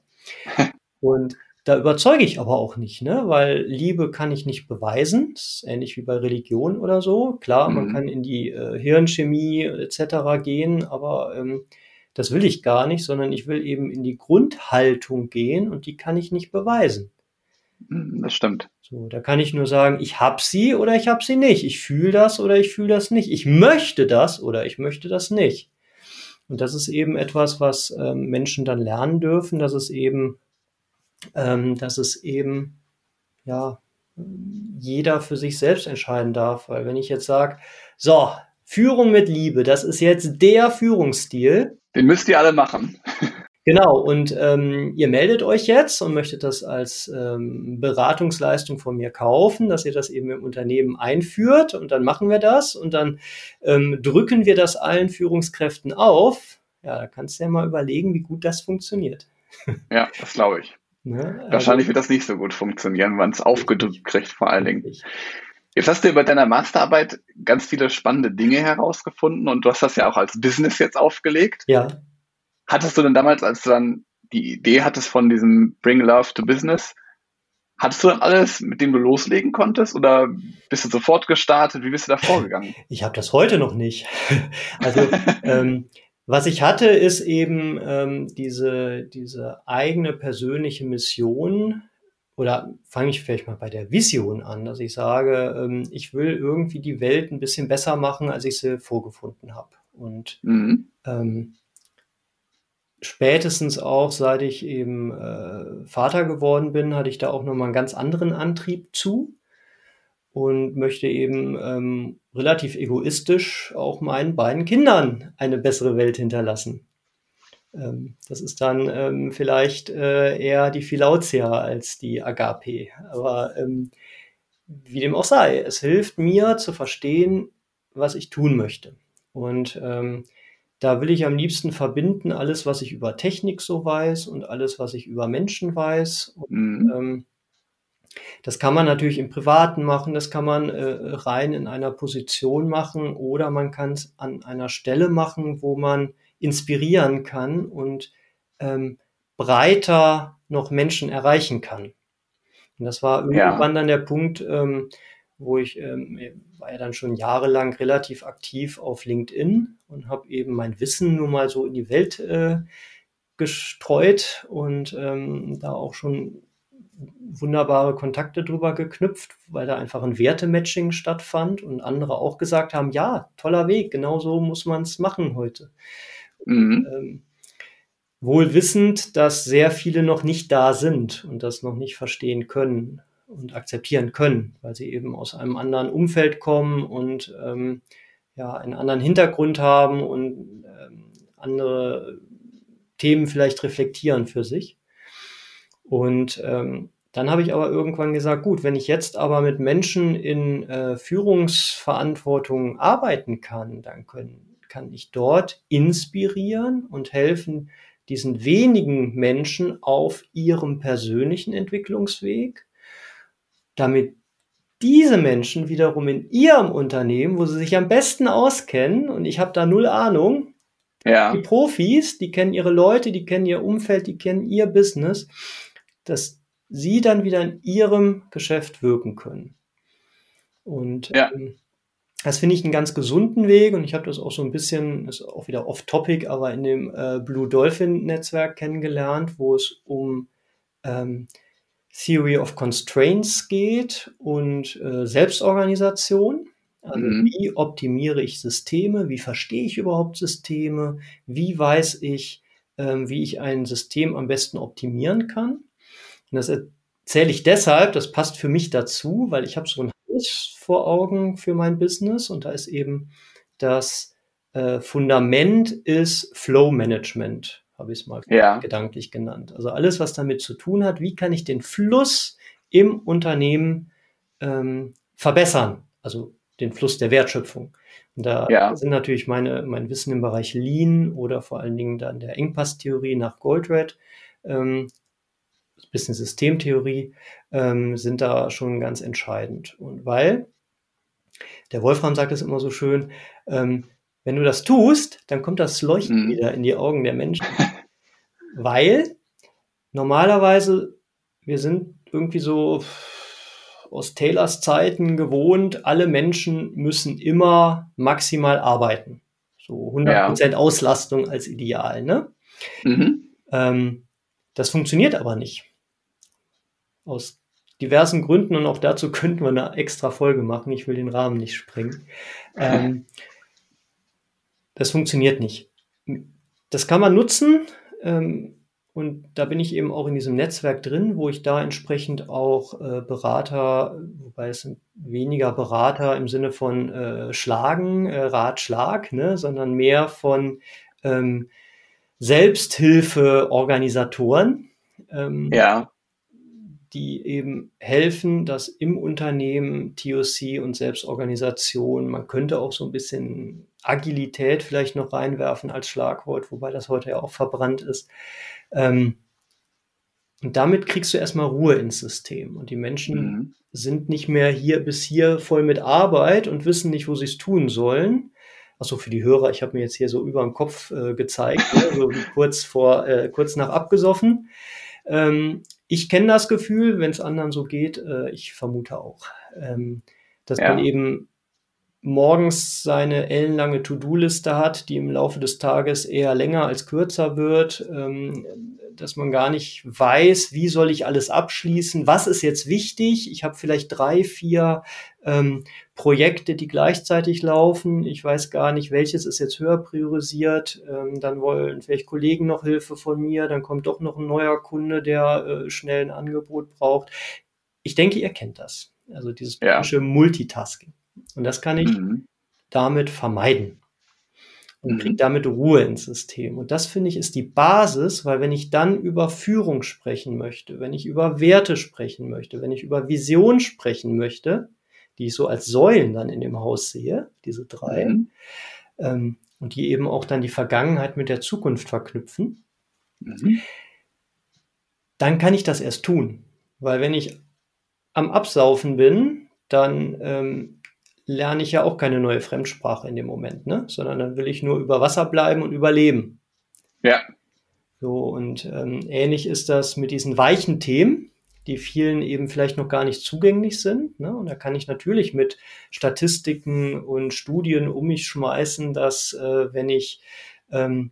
und da überzeuge ich aber auch nicht, ne? weil Liebe kann ich nicht beweisen. Das ist ähnlich wie bei Religion oder so. Klar, mhm. man kann in die äh, Hirnchemie etc. gehen, aber ähm, das will ich gar nicht, sondern ich will eben in die Grundhaltung gehen und die kann ich nicht beweisen.
Mhm, das stimmt.
So, da kann ich nur sagen, ich hab sie oder ich hab sie nicht. Ich fühle das oder ich fühle das nicht. Ich möchte das oder ich möchte das nicht. Und das ist eben etwas, was ähm, Menschen dann lernen dürfen, dass es eben ähm, dass es eben ja jeder für sich selbst entscheiden darf. Weil wenn ich jetzt sage, so, Führung mit Liebe, das ist jetzt der Führungsstil.
Den müsst ihr alle machen.
Genau, und ähm, ihr meldet euch jetzt und möchtet das als ähm, Beratungsleistung von mir kaufen, dass ihr das eben im Unternehmen einführt und dann machen wir das und dann ähm, drücken wir das allen Führungskräften auf. Ja, da kannst du ja mal überlegen, wie gut das funktioniert.
Ja, das glaube ich. Ne? Also Wahrscheinlich wird das nicht so gut funktionieren, wenn man es aufgedrückt kriegt, vor allen Dingen. Jetzt hast du über deiner Masterarbeit ganz viele spannende Dinge herausgefunden und du hast das ja auch als Business jetzt aufgelegt.
Ja.
Hattest du denn damals, als du dann die Idee hattest von diesem Bring Love to Business, hattest du dann alles, mit dem du loslegen konntest oder bist du sofort gestartet? Wie bist du da vorgegangen?
Ich habe das heute noch nicht. Also ähm, was ich hatte, ist eben ähm, diese, diese eigene persönliche Mission, oder fange ich vielleicht mal bei der Vision an, dass ich sage, ähm, ich will irgendwie die Welt ein bisschen besser machen, als ich sie vorgefunden habe. Und mhm. ähm, spätestens auch, seit ich eben äh, Vater geworden bin, hatte ich da auch nochmal einen ganz anderen Antrieb zu und möchte eben ähm, relativ egoistisch auch meinen beiden Kindern eine bessere Welt hinterlassen. Ähm, das ist dann ähm, vielleicht äh, eher die Philautia als die Agape. Aber ähm, wie dem auch sei, es hilft mir zu verstehen, was ich tun möchte. Und ähm, da will ich am liebsten verbinden alles, was ich über Technik so weiß und alles, was ich über Menschen weiß. Und, mhm. Das kann man natürlich im Privaten machen, das kann man äh, rein in einer Position machen oder man kann es an einer Stelle machen, wo man inspirieren kann und ähm, breiter noch Menschen erreichen kann. Und das war irgendwann ja. dann der Punkt, ähm, wo ich ähm, war ja dann schon jahrelang relativ aktiv auf LinkedIn und habe eben mein Wissen nur mal so in die Welt äh, gestreut und ähm, da auch schon wunderbare Kontakte drüber geknüpft, weil da einfach ein Wertematching stattfand und andere auch gesagt haben, ja, toller Weg, genau so muss man es machen heute. Mhm. Ähm, wohl wissend, dass sehr viele noch nicht da sind und das noch nicht verstehen können und akzeptieren können, weil sie eben aus einem anderen Umfeld kommen und ähm, ja einen anderen Hintergrund haben und ähm, andere Themen vielleicht reflektieren für sich. Und ähm, dann habe ich aber irgendwann gesagt, gut, wenn ich jetzt aber mit Menschen in äh, Führungsverantwortung arbeiten kann, dann können, kann ich dort inspirieren und helfen, diesen wenigen Menschen auf ihrem persönlichen Entwicklungsweg, damit diese Menschen wiederum in ihrem Unternehmen, wo sie sich am besten auskennen, und ich habe da null Ahnung, ja. die Profis, die kennen ihre Leute, die kennen ihr Umfeld, die kennen ihr Business, dass sie dann wieder in ihrem Geschäft wirken können. Und ja. ähm, das finde ich einen ganz gesunden Weg und ich habe das auch so ein bisschen, ist auch wieder off-topic, aber in dem äh, Blue Dolphin Netzwerk kennengelernt, wo es um ähm, Theory of Constraints geht und äh, Selbstorganisation. Also mhm. wie optimiere ich Systeme? Wie verstehe ich überhaupt Systeme? Wie weiß ich, ähm, wie ich ein System am besten optimieren kann? Und das erzähle ich deshalb, das passt für mich dazu, weil ich habe so ein Haus vor Augen für mein Business und da ist eben das äh, Fundament ist Flow Management, habe ich es mal ja. gedanklich genannt. Also alles, was damit zu tun hat, wie kann ich den Fluss im Unternehmen ähm, verbessern, also den Fluss der Wertschöpfung. Und da ja. sind natürlich meine, mein Wissen im Bereich Lean oder vor allen Dingen dann der Engpasstheorie nach Goldred ähm, bisschen Systemtheorie, ähm, sind da schon ganz entscheidend. Und weil, der Wolfram sagt es immer so schön, ähm, wenn du das tust, dann kommt das Leuchten mhm. wieder in die Augen der Menschen. weil normalerweise, wir sind irgendwie so aus Taylors Zeiten gewohnt, alle Menschen müssen immer maximal arbeiten. So 100% ja. Auslastung als Ideal, ne? Mhm. Ähm, das funktioniert aber nicht. Aus diversen Gründen und auch dazu könnten wir eine extra Folge machen. Ich will den Rahmen nicht sprengen. Ähm, das funktioniert nicht. Das kann man nutzen ähm, und da bin ich eben auch in diesem Netzwerk drin, wo ich da entsprechend auch äh, Berater, wobei es weniger Berater im Sinne von äh, Schlagen, äh, Ratschlag, ne, sondern mehr von ähm, Selbsthilfeorganisatoren. Ähm, ja die eben helfen, dass im Unternehmen TOC und Selbstorganisation, man könnte auch so ein bisschen Agilität vielleicht noch reinwerfen als Schlagwort, wobei das heute ja auch verbrannt ist. Ähm, und damit kriegst du erstmal Ruhe ins System. Und die Menschen mhm. sind nicht mehr hier bis hier voll mit Arbeit und wissen nicht, wo sie es tun sollen. Achso, für die Hörer, ich habe mir jetzt hier so über den Kopf äh, gezeigt, ne, so kurz vor, äh, kurz nach abgesoffen. Ähm, ich kenne das Gefühl, wenn es anderen so geht, äh, ich vermute auch, ähm, dass ja. man eben morgens seine ellenlange To-Do-Liste hat, die im Laufe des Tages eher länger als kürzer wird, ähm, dass man gar nicht weiß, wie soll ich alles abschließen, was ist jetzt wichtig. Ich habe vielleicht drei, vier ähm, Projekte, die gleichzeitig laufen. Ich weiß gar nicht, welches ist jetzt höher priorisiert. Ähm, dann wollen vielleicht Kollegen noch Hilfe von mir, dann kommt doch noch ein neuer Kunde, der äh, schnell ein Angebot braucht. Ich denke, ihr kennt das. Also dieses typische ja. Multitasking. Und das kann ich mhm. damit vermeiden und mhm. kriege damit Ruhe ins System. Und das finde ich ist die Basis, weil wenn ich dann über Führung sprechen möchte, wenn ich über Werte sprechen möchte, wenn ich über Vision sprechen möchte, die ich so als Säulen dann in dem Haus sehe, diese drei, mhm. ähm, und die eben auch dann die Vergangenheit mit der Zukunft verknüpfen, mhm. dann kann ich das erst tun. Weil wenn ich am Absaufen bin, dann ähm, lerne ich ja auch keine neue Fremdsprache in dem Moment, ne? sondern dann will ich nur über Wasser bleiben und überleben.
Ja.
So, und ähm, ähnlich ist das mit diesen weichen Themen, die vielen eben vielleicht noch gar nicht zugänglich sind. Ne? Und da kann ich natürlich mit Statistiken und Studien um mich schmeißen, dass äh, wenn ich ähm,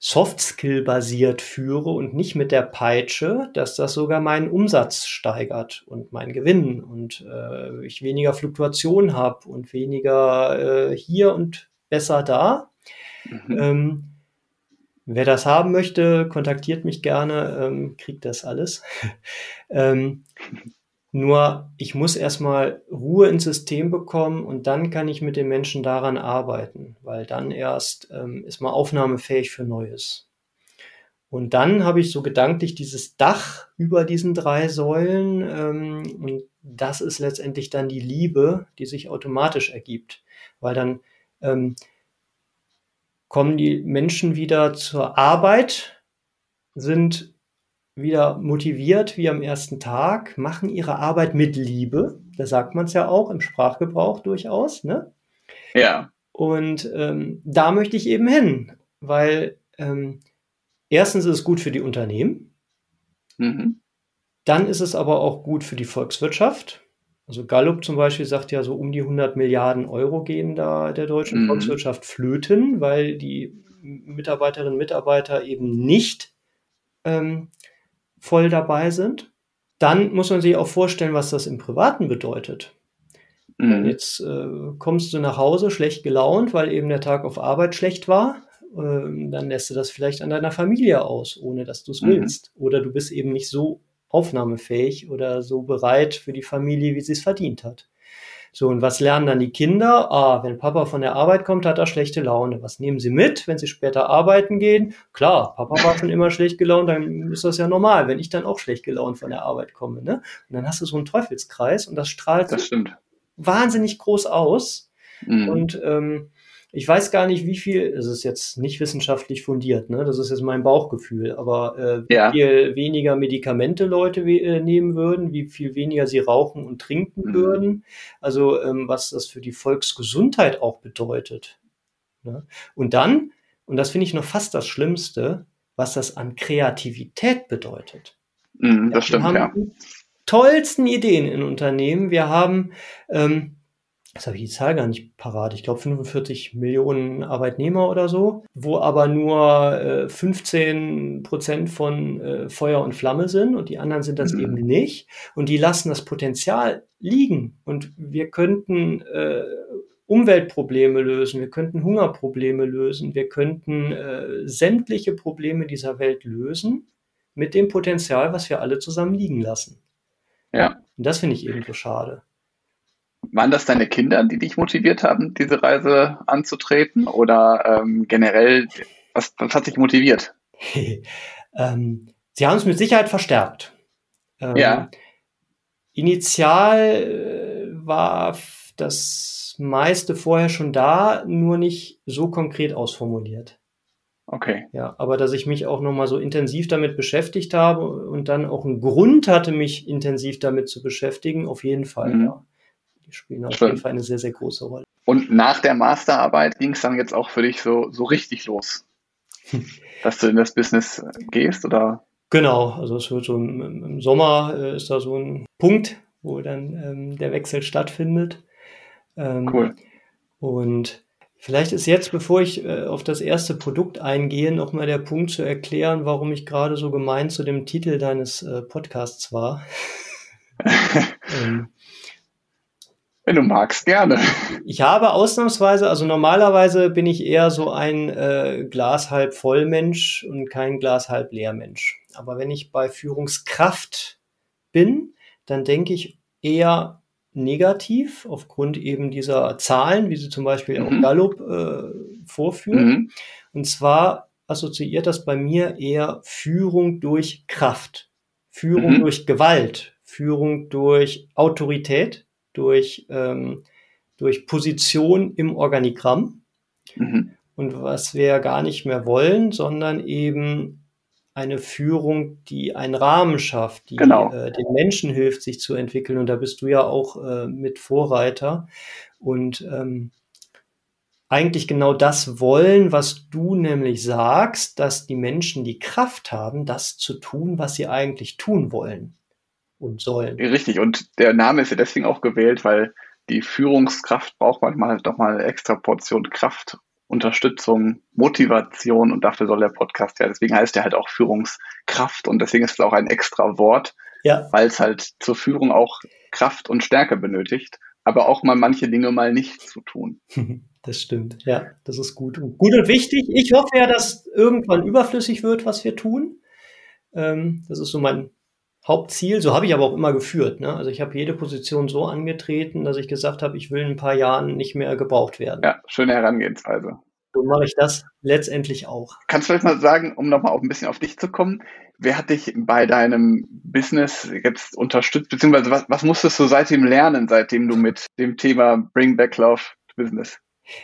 Soft-Skill-basiert führe und nicht mit der Peitsche, dass das sogar meinen Umsatz steigert und meinen Gewinn und äh, ich weniger Fluktuation habe und weniger äh, hier und besser da. Mhm. Ähm, wer das haben möchte, kontaktiert mich gerne, ähm, kriegt das alles. ähm, nur ich muss erstmal Ruhe ins System bekommen und dann kann ich mit den Menschen daran arbeiten, weil dann erst ähm, ist man aufnahmefähig für Neues. Und dann habe ich so gedanklich dieses Dach über diesen drei Säulen ähm, und das ist letztendlich dann die Liebe, die sich automatisch ergibt, weil dann ähm, kommen die Menschen wieder zur Arbeit, sind wieder motiviert wie am ersten Tag, machen ihre Arbeit mit Liebe. Da sagt man es ja auch im Sprachgebrauch durchaus. Ne?
Ja.
Und ähm, da möchte ich eben hin, weil ähm, erstens ist es gut für die Unternehmen. Mhm. Dann ist es aber auch gut für die Volkswirtschaft. Also Gallup zum Beispiel sagt ja, so um die 100 Milliarden Euro gehen da der deutschen mhm. Volkswirtschaft flöten, weil die Mitarbeiterinnen und Mitarbeiter eben nicht ähm, voll dabei sind. Dann muss man sich auch vorstellen, was das im Privaten bedeutet. Mhm. Jetzt äh, kommst du nach Hause schlecht gelaunt, weil eben der Tag auf Arbeit schlecht war. Ähm, dann lässt du das vielleicht an deiner Familie aus, ohne dass du es mhm. willst. Oder du bist eben nicht so aufnahmefähig oder so bereit für die Familie, wie sie es verdient hat. So, und was lernen dann die Kinder? Ah, wenn Papa von der Arbeit kommt, hat er schlechte Laune. Was nehmen sie mit, wenn sie später arbeiten gehen? Klar, Papa war schon immer schlecht gelaunt, dann ist das ja normal, wenn ich dann auch schlecht gelaunt von der Arbeit komme. Ne? Und dann hast du so einen Teufelskreis und das strahlt
das
wahnsinnig groß aus. Mhm. Und ähm, ich weiß gar nicht, wie viel, es ist jetzt nicht wissenschaftlich fundiert, ne? das ist jetzt mein Bauchgefühl, aber äh, wie ja. viel weniger Medikamente Leute äh, nehmen würden, wie viel weniger sie rauchen und trinken mhm. würden, also ähm, was das für die Volksgesundheit auch bedeutet. Ne? Und dann, und das finde ich noch fast das Schlimmste, was das an Kreativität bedeutet.
Mhm, das ja, stimmt, ja.
Tollsten Ideen in Unternehmen. Wir haben ähm, das habe ich die Zahl gar nicht parat, ich glaube 45 Millionen Arbeitnehmer oder so, wo aber nur äh, 15 Prozent von äh, Feuer und Flamme sind und die anderen sind das mhm. eben nicht. Und die lassen das Potenzial liegen. Und wir könnten äh, Umweltprobleme lösen, wir könnten Hungerprobleme lösen, wir könnten äh, sämtliche Probleme dieser Welt lösen mit dem Potenzial, was wir alle zusammen liegen lassen.
Ja.
Und das finde ich eben so schade.
Waren das deine Kinder, die dich motiviert haben, diese Reise anzutreten? Oder ähm, generell, was, was hat dich motiviert?
ähm, sie haben es mit Sicherheit verstärkt.
Ähm, ja.
Initial äh, war das meiste vorher schon da, nur nicht so konkret ausformuliert.
Okay.
Ja, aber dass ich mich auch nochmal so intensiv damit beschäftigt habe und dann auch einen Grund hatte, mich intensiv damit zu beschäftigen, auf jeden Fall, mhm. ja. Die spielen auf Schön. jeden Fall eine sehr, sehr große Rolle.
Und nach der Masterarbeit ging es dann jetzt auch für dich so, so richtig los, dass du in das Business gehst oder?
Genau, also es wird so im, im Sommer äh, ist da so ein Punkt, wo dann ähm, der Wechsel stattfindet.
Ähm, cool.
Und Vielleicht ist jetzt, bevor ich äh, auf das erste Produkt eingehe, nochmal der Punkt zu erklären, warum ich gerade so gemein zu dem Titel deines äh, Podcasts war.
ähm, wenn du magst, gerne.
Ich habe ausnahmsweise, also normalerweise bin ich eher so ein äh, Glas halb voll Mensch und kein Glas halb leer Mensch. Aber wenn ich bei Führungskraft bin, dann denke ich eher negativ aufgrund eben dieser Zahlen, wie sie zum Beispiel mhm. auch Gallup äh, vorführen. Mhm. Und zwar assoziiert das bei mir eher Führung durch Kraft, Führung mhm. durch Gewalt, Führung durch Autorität durch, ähm, durch Position im Organigramm. Mhm. Und was wir gar nicht mehr wollen, sondern eben eine Führung, die einen Rahmen schafft, die
Genau.
äh, den Menschen hilft, sich zu entwickeln. Und da bist du ja auch äh, mit Vorreiter. Und ähm, eigentlich genau das wollen, was du nämlich sagst, dass die Menschen die Kraft haben, das zu tun, was sie eigentlich tun wollen und sollen.
Richtig, und der Name ist ja deswegen auch gewählt, weil die Führungskraft braucht manchmal halt doch mal eine extra Portion Kraft, Unterstützung, Motivation und dafür soll der Podcast ja, deswegen heißt er halt auch Führungskraft und deswegen ist es auch ein extra Wort,
Ja,
weil es halt zur Führung auch Kraft und Stärke benötigt, aber auch mal manche Dinge mal nicht zu tun.
das stimmt. Ja, das ist gut. Und gut und wichtig. Ich hoffe ja, dass irgendwann überflüssig wird, was wir tun. Ähm, das ist so mein Hauptziel. So habe ich aber auch immer geführt. Ne? Also ich habe jede Position so angetreten, dass ich gesagt habe, ich will in ein paar Jahren nicht mehr gebraucht werden.
Ja, schöne Herangehensweise.
So mache ich das letztendlich auch.
Kannst du vielleicht mal sagen, um nochmal auch ein bisschen auf dich zu kommen, wer hat dich bei deinem Business jetzt unterstützt, beziehungsweise was, was musstest du seitdem lernen, seitdem du mit dem Thema Bring Back Love Business?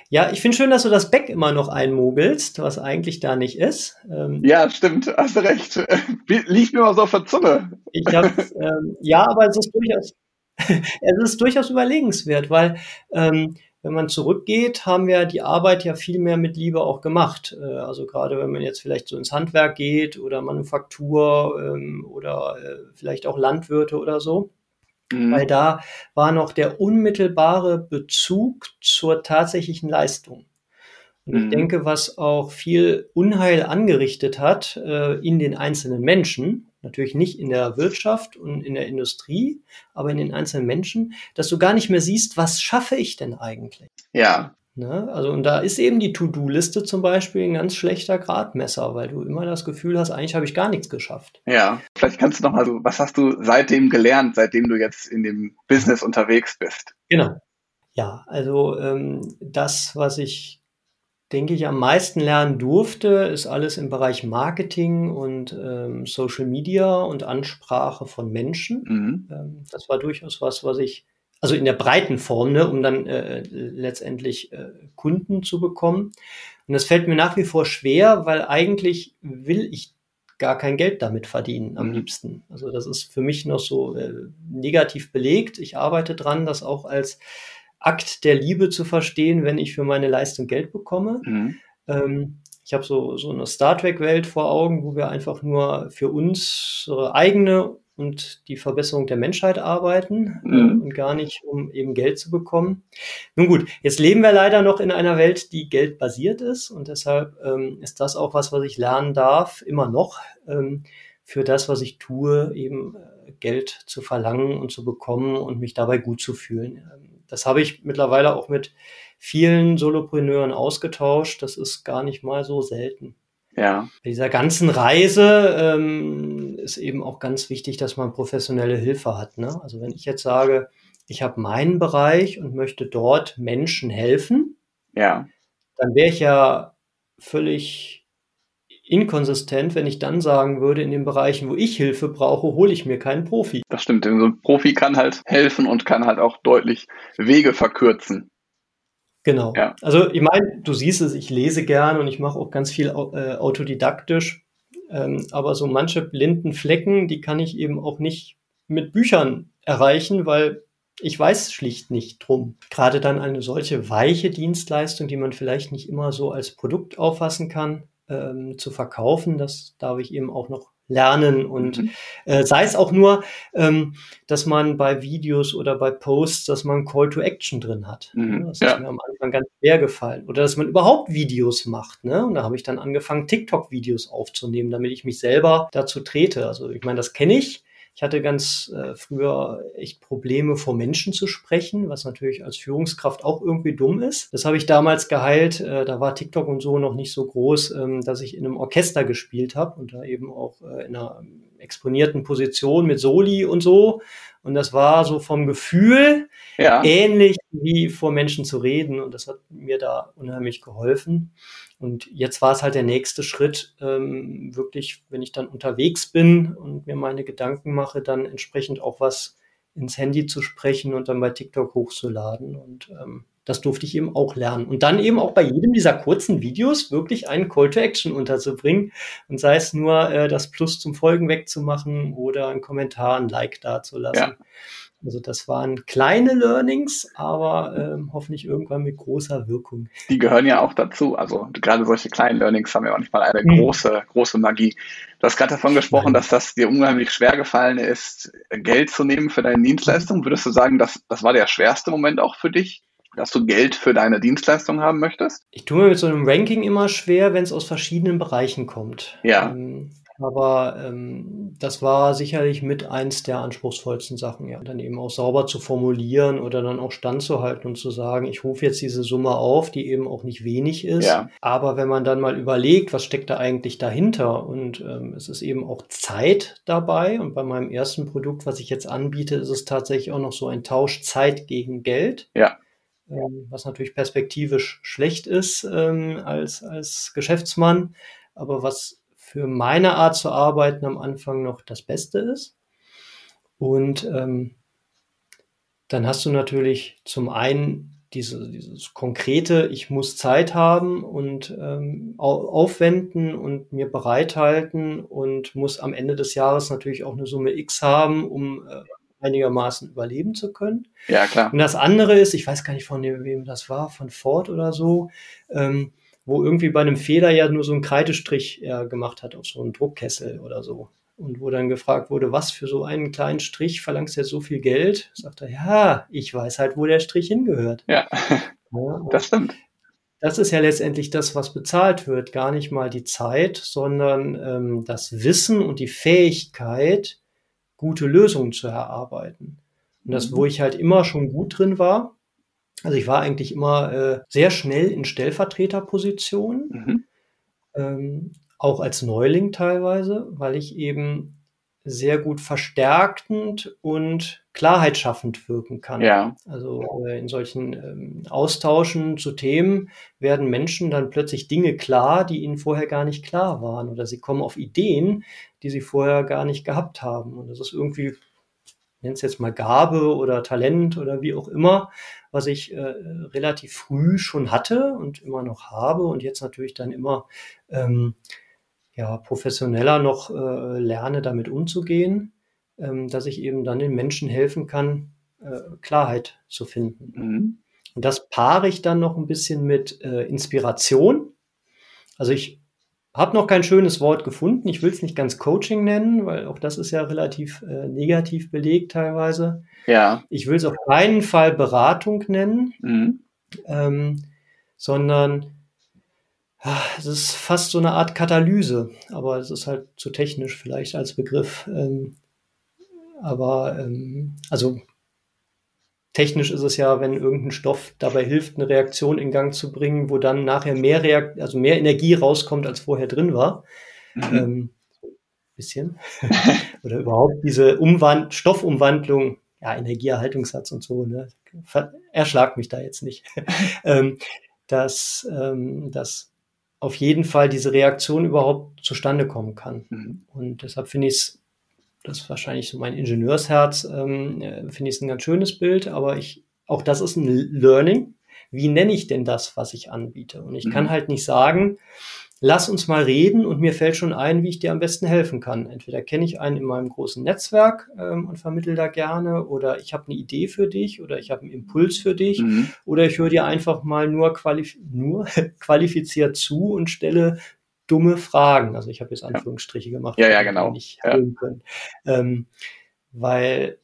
Ja, ich finde schön, dass du das Back immer noch einmogelst, was eigentlich da nicht ist. Ähm,
Ja, stimmt, hast recht. Liegt mir mal so auf der Zunge.
Ich ähm, ja, aber es ist durchaus, es ist durchaus überlegenswert, weil ähm, wenn man zurückgeht, haben wir die Arbeit ja viel mehr mit Liebe auch gemacht. Äh, also gerade wenn man jetzt vielleicht so ins Handwerk geht oder Manufaktur ähm, oder äh, vielleicht auch Landwirte oder so, weil
Mhm.
da war noch der unmittelbare Bezug zur tatsächlichen Leistung. Und ich
Mhm.
denke, was auch viel Unheil angerichtet hat äh, in den einzelnen Menschen, natürlich nicht in der Wirtschaft und in der Industrie, aber in den einzelnen Menschen, dass du gar nicht mehr siehst, was schaffe ich denn eigentlich?
Ja,
Ne? Also, und da ist eben die To-Do-Liste zum Beispiel ein ganz schlechter Gradmesser, weil du immer das Gefühl hast, eigentlich habe ich gar nichts geschafft.
ja. Vielleicht kannst du noch mal so, was hast du seitdem gelernt, seitdem du jetzt in dem Business unterwegs bist?
Genau. Ja, also ähm, das, was ich denke ich, am meisten lernen durfte, ist alles im Bereich Marketing und ähm, Social Media und Ansprache von Menschen.
Mhm.
Ähm, das war durchaus was, was ich, also in der breiten Form, ne, um dann äh, letztendlich äh, Kunden zu bekommen. Und das fällt mir nach wie vor schwer, weil eigentlich will ich gar kein Geld damit verdienen am
Mhm.
liebsten. Also das ist für mich noch so äh, negativ belegt. Ich arbeite dran, das auch als Akt der Liebe zu verstehen, wenn ich für meine Leistung Geld bekomme.
Mhm.
Ähm, ich habe so, so eine Star Trek-Welt vor Augen, wo wir einfach nur für unsere eigene und die Verbesserung der Menschheit arbeiten äh,
Mhm.
und gar nicht, um eben Geld zu bekommen. Nun gut, jetzt leben wir leider noch in einer Welt, die geldbasiert ist und deshalb ähm, ist das auch was, was ich lernen darf, immer noch, ähm, für das, was ich tue, eben äh, Geld zu verlangen und zu bekommen und mich dabei gut zu fühlen. Ähm, das habe ich mittlerweile auch mit vielen Solopreneuren ausgetauscht. Das ist gar nicht mal so selten.
Ja,
Bei dieser ganzen Reise ähm, ist eben auch ganz wichtig, dass man professionelle Hilfe hat. Ne? Also wenn ich jetzt sage, ich habe meinen Bereich und möchte dort Menschen helfen,
ja,
dann wäre ich ja völlig inkonsistent, wenn ich dann sagen würde, in den Bereichen, wo ich Hilfe brauche, hole ich mir keinen Profi.
das stimmt. Denn so ein Profi kann halt helfen und kann halt auch deutlich Wege verkürzen.
Genau.
Ja.
Also ich meine, du siehst es, ich lese gern und ich mache auch ganz viel äh, autodidaktisch. Ähm, aber so manche blinden Flecken, die kann ich eben auch nicht mit Büchern erreichen, weil ich weiß schlicht nicht drum. Gerade dann eine solche weiche Dienstleistung, die man vielleicht nicht immer so als Produkt auffassen kann, ähm, zu verkaufen, das darf ich eben auch noch lernen und
Mhm.
äh, sei es auch nur, ähm, dass man bei Videos oder bei Posts, dass man Call to Action drin hat.
Mhm,
Das
ja.
ist mir am Anfang ganz schwer gefallen. Oder dass man überhaupt Videos macht. Ne? Und da habe ich dann angefangen, TikTok-Videos aufzunehmen, damit ich mich selber dazu trete. Also ich meine, das kenne ich. Ich hatte ganz äh, früher echt Probleme, vor Menschen zu sprechen, was natürlich als Führungskraft auch irgendwie dumm ist. Das habe ich damals geheilt. Äh, da war TikTok und so noch nicht so groß, ähm, dass ich in einem Orchester gespielt habe und da eben auch äh, in einer exponierten Position mit Soli und so. Und das war so vom Gefühl
Ja,
ähnlich wie vor Menschen zu reden. Und das hat mir da unheimlich geholfen. Und jetzt war es halt der nächste Schritt, ähm, wirklich, wenn ich dann unterwegs bin und mir meine Gedanken mache, dann entsprechend auch was ins Handy zu sprechen und dann bei TikTok hochzuladen. Und ähm, das durfte ich eben auch lernen. Und dann eben auch bei jedem dieser kurzen Videos wirklich einen Call to Action unterzubringen. Und sei es nur, äh, das Plus zum Folgen wegzumachen oder einen Kommentar, ein Like dazulassen. Ja. Also das waren kleine Learnings, aber ähm, hoffentlich irgendwann mit großer Wirkung.
Die gehören ja auch dazu. Also gerade solche kleinen Learnings haben ja auch nicht mal eine mhm. große, große Magie. Du hast gerade davon gesprochen, dass das dir unheimlich schwer gefallen ist, Geld zu nehmen für deine Dienstleistung. Würdest du sagen, dass das war der schwerste Moment auch für dich? dass du Geld für deine Dienstleistung haben möchtest?
Ich tue mir mit so einem Ranking immer schwer, wenn es aus verschiedenen Bereichen kommt.
Ja. Ähm,
aber ähm, das war sicherlich mit eins der anspruchsvollsten Sachen, ja. Dann eben auch sauber zu formulieren oder dann auch standzuhalten und zu sagen, ich rufe jetzt diese Summe auf, die eben auch nicht wenig ist. Ja. Aber wenn man dann mal überlegt, was steckt da eigentlich dahinter und ähm, es ist eben auch Zeit dabei und bei meinem ersten Produkt, was ich jetzt anbiete, ist es tatsächlich auch noch so ein Tausch Zeit gegen Geld.
Ja.
Ähm, was natürlich perspektivisch schlecht ist ähm, als, als Geschäftsmann, aber was für meine Art zu arbeiten am Anfang noch das Beste ist. Und ähm, dann hast du natürlich zum einen diese, dieses konkrete, ich muss Zeit haben und ähm, aufwenden und mir bereithalten und muss am Ende des Jahres natürlich auch eine Summe X haben, um äh, einigermaßen überleben zu können.
Ja, klar.
Und das andere ist, ich weiß gar nicht von wem das war, von Ford oder so, ähm, wo irgendwie bei einem Fehler ja nur so ein Kreidestrich er gemacht hat auf so einen Druckkessel oder so. Und wo dann gefragt wurde, was für so einen kleinen Strich verlangst du jetzt so viel Geld? Sagt er, ja, ich weiß halt, wo der Strich hingehört.
Ja, ja das stimmt.
Das ist ja letztendlich das, was bezahlt wird. Gar nicht mal die Zeit, sondern ähm, das Wissen und die Fähigkeit, gute Lösungen zu erarbeiten. Und das, wo mhm. ich halt immer schon gut drin war, also ich war eigentlich immer äh, sehr schnell in Stellvertreterpositionen, mhm. ähm, auch als Neuling teilweise, weil ich eben sehr gut verstärkend und Klarheit schaffend wirken kann.
Ja.
Also äh, in solchen ähm, Austauschen zu Themen werden Menschen dann plötzlich Dinge klar, die ihnen vorher gar nicht klar waren. Oder sie kommen auf Ideen, die sie vorher gar nicht gehabt haben. Und das ist irgendwie nenne es jetzt mal Gabe oder Talent oder wie auch immer, was ich äh, relativ früh schon hatte und immer noch habe und jetzt natürlich dann immer ähm, ja, professioneller noch äh, lerne, damit umzugehen, ähm, dass ich eben dann den Menschen helfen kann, äh, Klarheit zu finden. Mhm. Und das paare ich dann noch ein bisschen mit äh, Inspiration. Also ich habe noch kein schönes Wort gefunden. Ich will es nicht ganz Coaching nennen, weil auch das ist ja relativ äh, negativ belegt teilweise.
Ja.
Ich will es auf keinen Fall Beratung nennen, mhm. ähm, sondern ach, es ist fast so eine Art Katalyse, aber es ist halt zu technisch vielleicht als Begriff. Ähm, aber ähm, also Technisch ist es ja, wenn irgendein Stoff dabei hilft, eine Reaktion in Gang zu bringen, wo dann nachher mehr Reakt also mehr Energie rauskommt, als vorher drin war. Mhm. Ähm, bisschen. Oder überhaupt diese Umwand Stoffumwandlung, ja, Energieerhaltungssatz und so, ne? Erschlag mich da jetzt nicht. ähm, dass, ähm, dass auf jeden Fall diese Reaktion überhaupt zustande kommen kann. Mhm. Und deshalb finde ich es das ist wahrscheinlich so mein Ingenieursherz, ähm, äh, finde ich es ein ganz schönes Bild, aber ich, auch das ist ein Learning. Wie nenne ich denn das, was ich anbiete? Und ich mhm. kann halt nicht sagen, lass uns mal reden und mir fällt schon ein, wie ich dir am besten helfen kann. Entweder kenne ich einen in meinem großen Netzwerk ähm, und vermittel da gerne oder ich habe eine Idee für dich oder ich habe einen Impuls für dich mhm. oder ich höre dir einfach mal nur, qualif nur qualifiziert zu und stelle dumme Fragen. Also ich habe jetzt Anführungsstriche gemacht,
ja, ja, genau.
nicht ja. können. Ähm, weil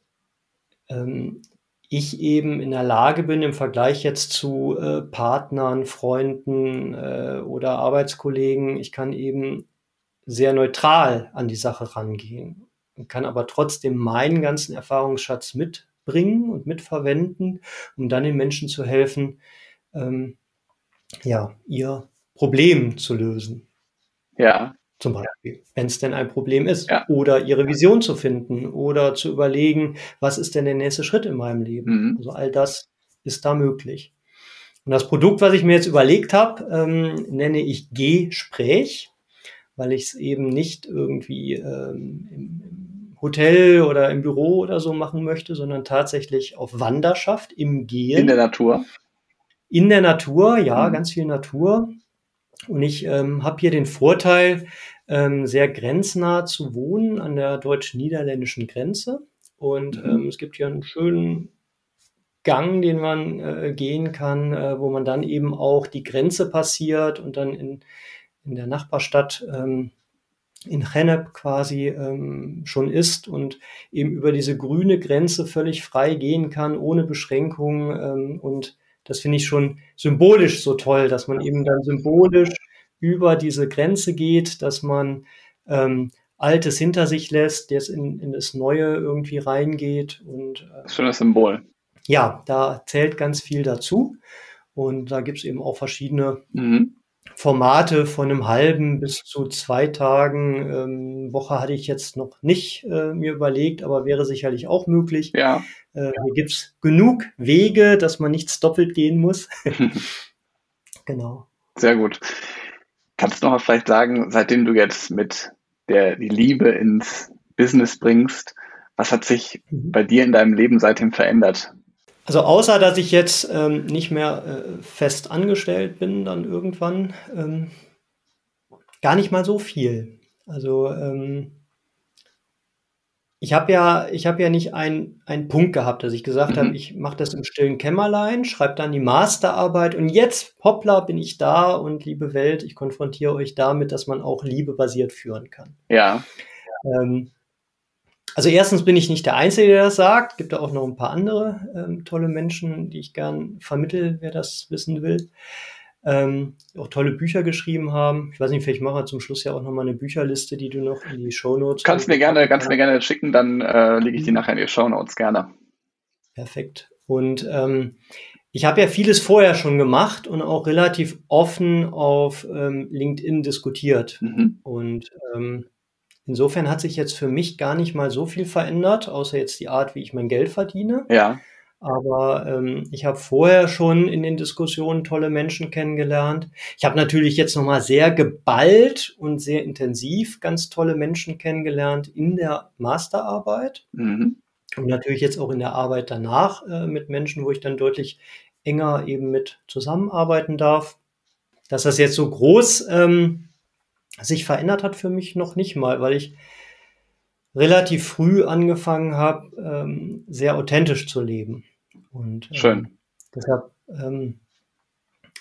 ähm, ich eben in der Lage bin, im Vergleich jetzt zu äh, Partnern, Freunden äh, oder Arbeitskollegen, ich kann eben sehr neutral an die Sache rangehen und kann aber trotzdem meinen ganzen Erfahrungsschatz mitbringen und mitverwenden, um dann den Menschen zu helfen, ähm, ja, ihr Problem zu lösen.
Ja.
Zum Beispiel, wenn es denn ein Problem ist. Ja. Oder ihre Vision zu finden oder zu überlegen, was ist denn der nächste Schritt in meinem Leben. Mhm. Also all das ist da möglich. Und das Produkt, was ich mir jetzt überlegt habe, ähm, nenne ich Gespräch, weil ich es eben nicht irgendwie ähm, im, im Hotel oder im Büro oder so machen möchte, sondern tatsächlich auf Wanderschaft im Gehen.
In der Natur.
in der Natur, ja, mhm. ganz viel Natur. Und ich ähm, habe hier den Vorteil, ähm, sehr grenznah zu wohnen an der deutsch-niederländischen Grenze. Und mhm. ähm, es gibt hier einen schönen Gang, den man äh, gehen kann, äh, wo man dann eben auch die Grenze passiert und dann in, in der Nachbarstadt ähm, in Hennep quasi ähm, schon ist und eben über diese grüne Grenze völlig frei gehen kann, ohne Beschränkungen. Ähm, und das finde ich schon symbolisch so toll, dass man eben dann symbolisch über diese Grenze geht, dass man ähm, Altes hinter sich lässt, jetzt in, in das Neue irgendwie reingeht. Und,
äh, Schönes Symbol.
Ja, da zählt ganz viel dazu. Und da gibt es eben auch verschiedene mhm. Formate von einem halben bis zu zwei Tagen. Ähm, Woche hatte ich jetzt noch nicht äh, mir überlegt, aber wäre sicherlich auch möglich.
Ja.
Äh, hier gibt es genug Wege, dass man nichts doppelt gehen muss. genau.
Sehr gut. Kannst du noch mal vielleicht sagen, seitdem du jetzt mit der die Liebe ins Business bringst, was hat sich mhm. bei dir in deinem Leben seitdem verändert?
Also außer dass ich jetzt ähm, nicht mehr äh, fest angestellt bin, dann irgendwann ähm, gar nicht mal so viel. Also ähm, ich habe ja, ich habe ja nicht einen, einen Punkt gehabt, dass ich gesagt mhm. habe, ich mache das im stillen Kämmerlein, schreibe dann die Masterarbeit und jetzt, hoppla, bin ich da und liebe Welt, ich konfrontiere euch damit, dass man auch liebebasiert führen kann.
Ja.
Ähm, also erstens bin ich nicht der Einzige, der das sagt. Gibt da auch noch ein paar andere ähm, tolle Menschen, die ich gern vermittel, wer das wissen will ähm, auch tolle Bücher geschrieben haben. Ich weiß nicht, vielleicht machen wir zum Schluss ja auch nochmal eine Bücherliste, die du noch in die Shownotes.
Kannst mir gerne, kannst mir gerne schicken, dann äh, lege ich die mhm. nachher in die Shownotes gerne.
Perfekt. Und ähm, ich habe ja vieles vorher schon gemacht und auch relativ offen auf ähm, LinkedIn diskutiert. Mhm. Und ähm, insofern hat sich jetzt für mich gar nicht mal so viel verändert, außer jetzt die Art, wie ich mein Geld verdiene.
Ja.
Aber ähm, ich habe vorher schon in den Diskussionen tolle Menschen kennengelernt. Ich habe natürlich jetzt nochmal sehr geballt und sehr intensiv ganz tolle Menschen kennengelernt in der Masterarbeit. Mhm. Und natürlich jetzt auch in der Arbeit danach äh, mit Menschen, wo ich dann deutlich enger eben mit zusammenarbeiten darf. Dass das jetzt so groß ähm, sich verändert hat für mich noch nicht mal, weil ich relativ früh angefangen habe, ähm, sehr authentisch zu leben. Und
ähm, Schön.
deshalb ähm,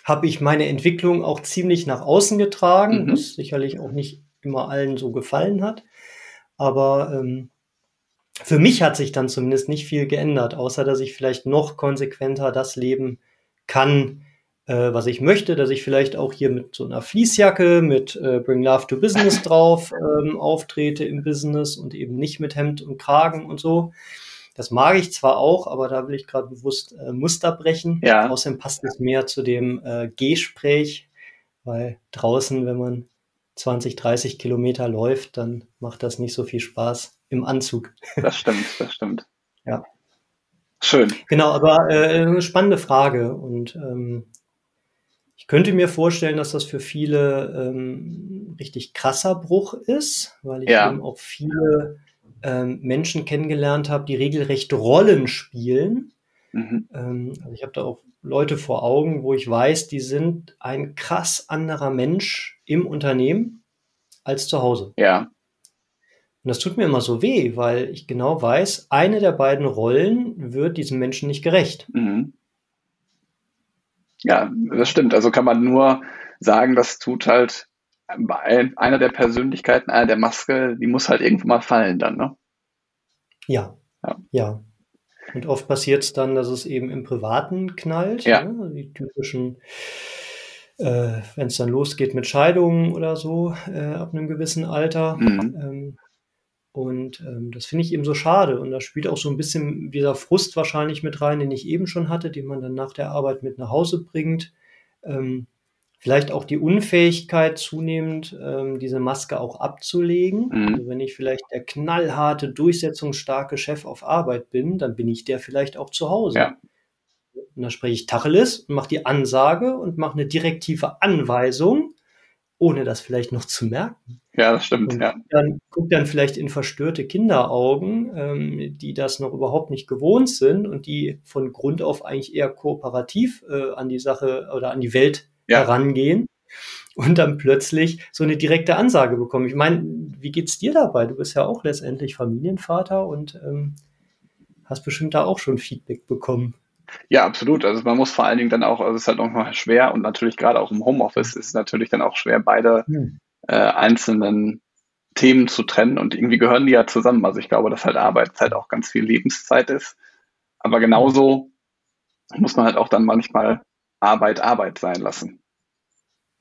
habe ich meine Entwicklung auch ziemlich nach außen getragen, mhm. was sicherlich auch nicht immer allen so gefallen hat. Aber ähm, für mich hat sich dann zumindest nicht viel geändert, außer dass ich vielleicht noch konsequenter das leben kann, äh, was ich möchte, dass ich vielleicht auch hier mit so einer Fließjacke, mit äh, Bring Love to Business drauf ähm, auftrete im Business und eben nicht mit Hemd und Kragen und so. Das mag ich zwar auch, aber da will ich gerade bewusst äh, Muster brechen.
Ja.
Außerdem passt es mehr zu dem äh, Gespräch, weil draußen, wenn man 20, 30 Kilometer läuft, dann macht das nicht so viel Spaß im Anzug.
Das stimmt, das stimmt.
ja.
Schön.
Genau, aber äh, eine spannende Frage und ähm, könnte mir vorstellen, dass das für viele ähm, richtig krasser Bruch ist, weil ich ja. eben auch viele ähm, Menschen kennengelernt habe, die regelrecht Rollen spielen. Mhm. Ähm, also ich habe da auch Leute vor Augen, wo ich weiß, die sind ein krass anderer Mensch im Unternehmen als zu Hause.
Ja.
Und das tut mir immer so weh, weil ich genau weiß, eine der beiden Rollen wird diesem Menschen nicht gerecht. Mhm.
Ja, das stimmt. Also kann man nur sagen, das tut halt bei einer der Persönlichkeiten, einer der Maske, die muss halt irgendwo mal fallen dann, ne?
Ja. Ja. ja. Und oft passiert es dann, dass es eben im Privaten knallt.
Ja.
Ne? Die typischen, äh, wenn es dann losgeht mit Scheidungen oder so, äh, ab einem gewissen Alter. Mhm. Ähm, und ähm, das finde ich eben so schade. Und da spielt auch so ein bisschen dieser Frust wahrscheinlich mit rein, den ich eben schon hatte, den man dann nach der Arbeit mit nach Hause bringt. Ähm, vielleicht auch die Unfähigkeit zunehmend, ähm, diese Maske auch abzulegen. Mhm. Also wenn ich vielleicht der knallharte, durchsetzungsstarke Chef auf Arbeit bin, dann bin ich der vielleicht auch zu Hause.
Ja.
Und da spreche ich Tacheles und mache die Ansage und mache eine direktive Anweisung ohne das vielleicht noch zu merken.
Ja, das stimmt,
und
ja.
Dann guckt dann vielleicht in verstörte Kinderaugen, ähm, die das noch überhaupt nicht gewohnt sind und die von Grund auf eigentlich eher kooperativ äh, an die Sache oder an die Welt ja. herangehen und dann plötzlich so eine direkte Ansage bekommen. Ich meine, wie geht's dir dabei? Du bist ja auch letztendlich Familienvater und ähm, hast bestimmt da auch schon Feedback bekommen.
Ja, absolut. Also man muss vor allen Dingen dann auch, also es ist halt auch mal schwer und natürlich gerade auch im Homeoffice ist es natürlich dann auch schwer, beide hm. äh, einzelnen Themen zu trennen und irgendwie gehören die ja zusammen. Also ich glaube, dass halt Arbeitszeit auch ganz viel Lebenszeit ist. Aber genauso muss man halt auch dann manchmal Arbeit Arbeit sein lassen.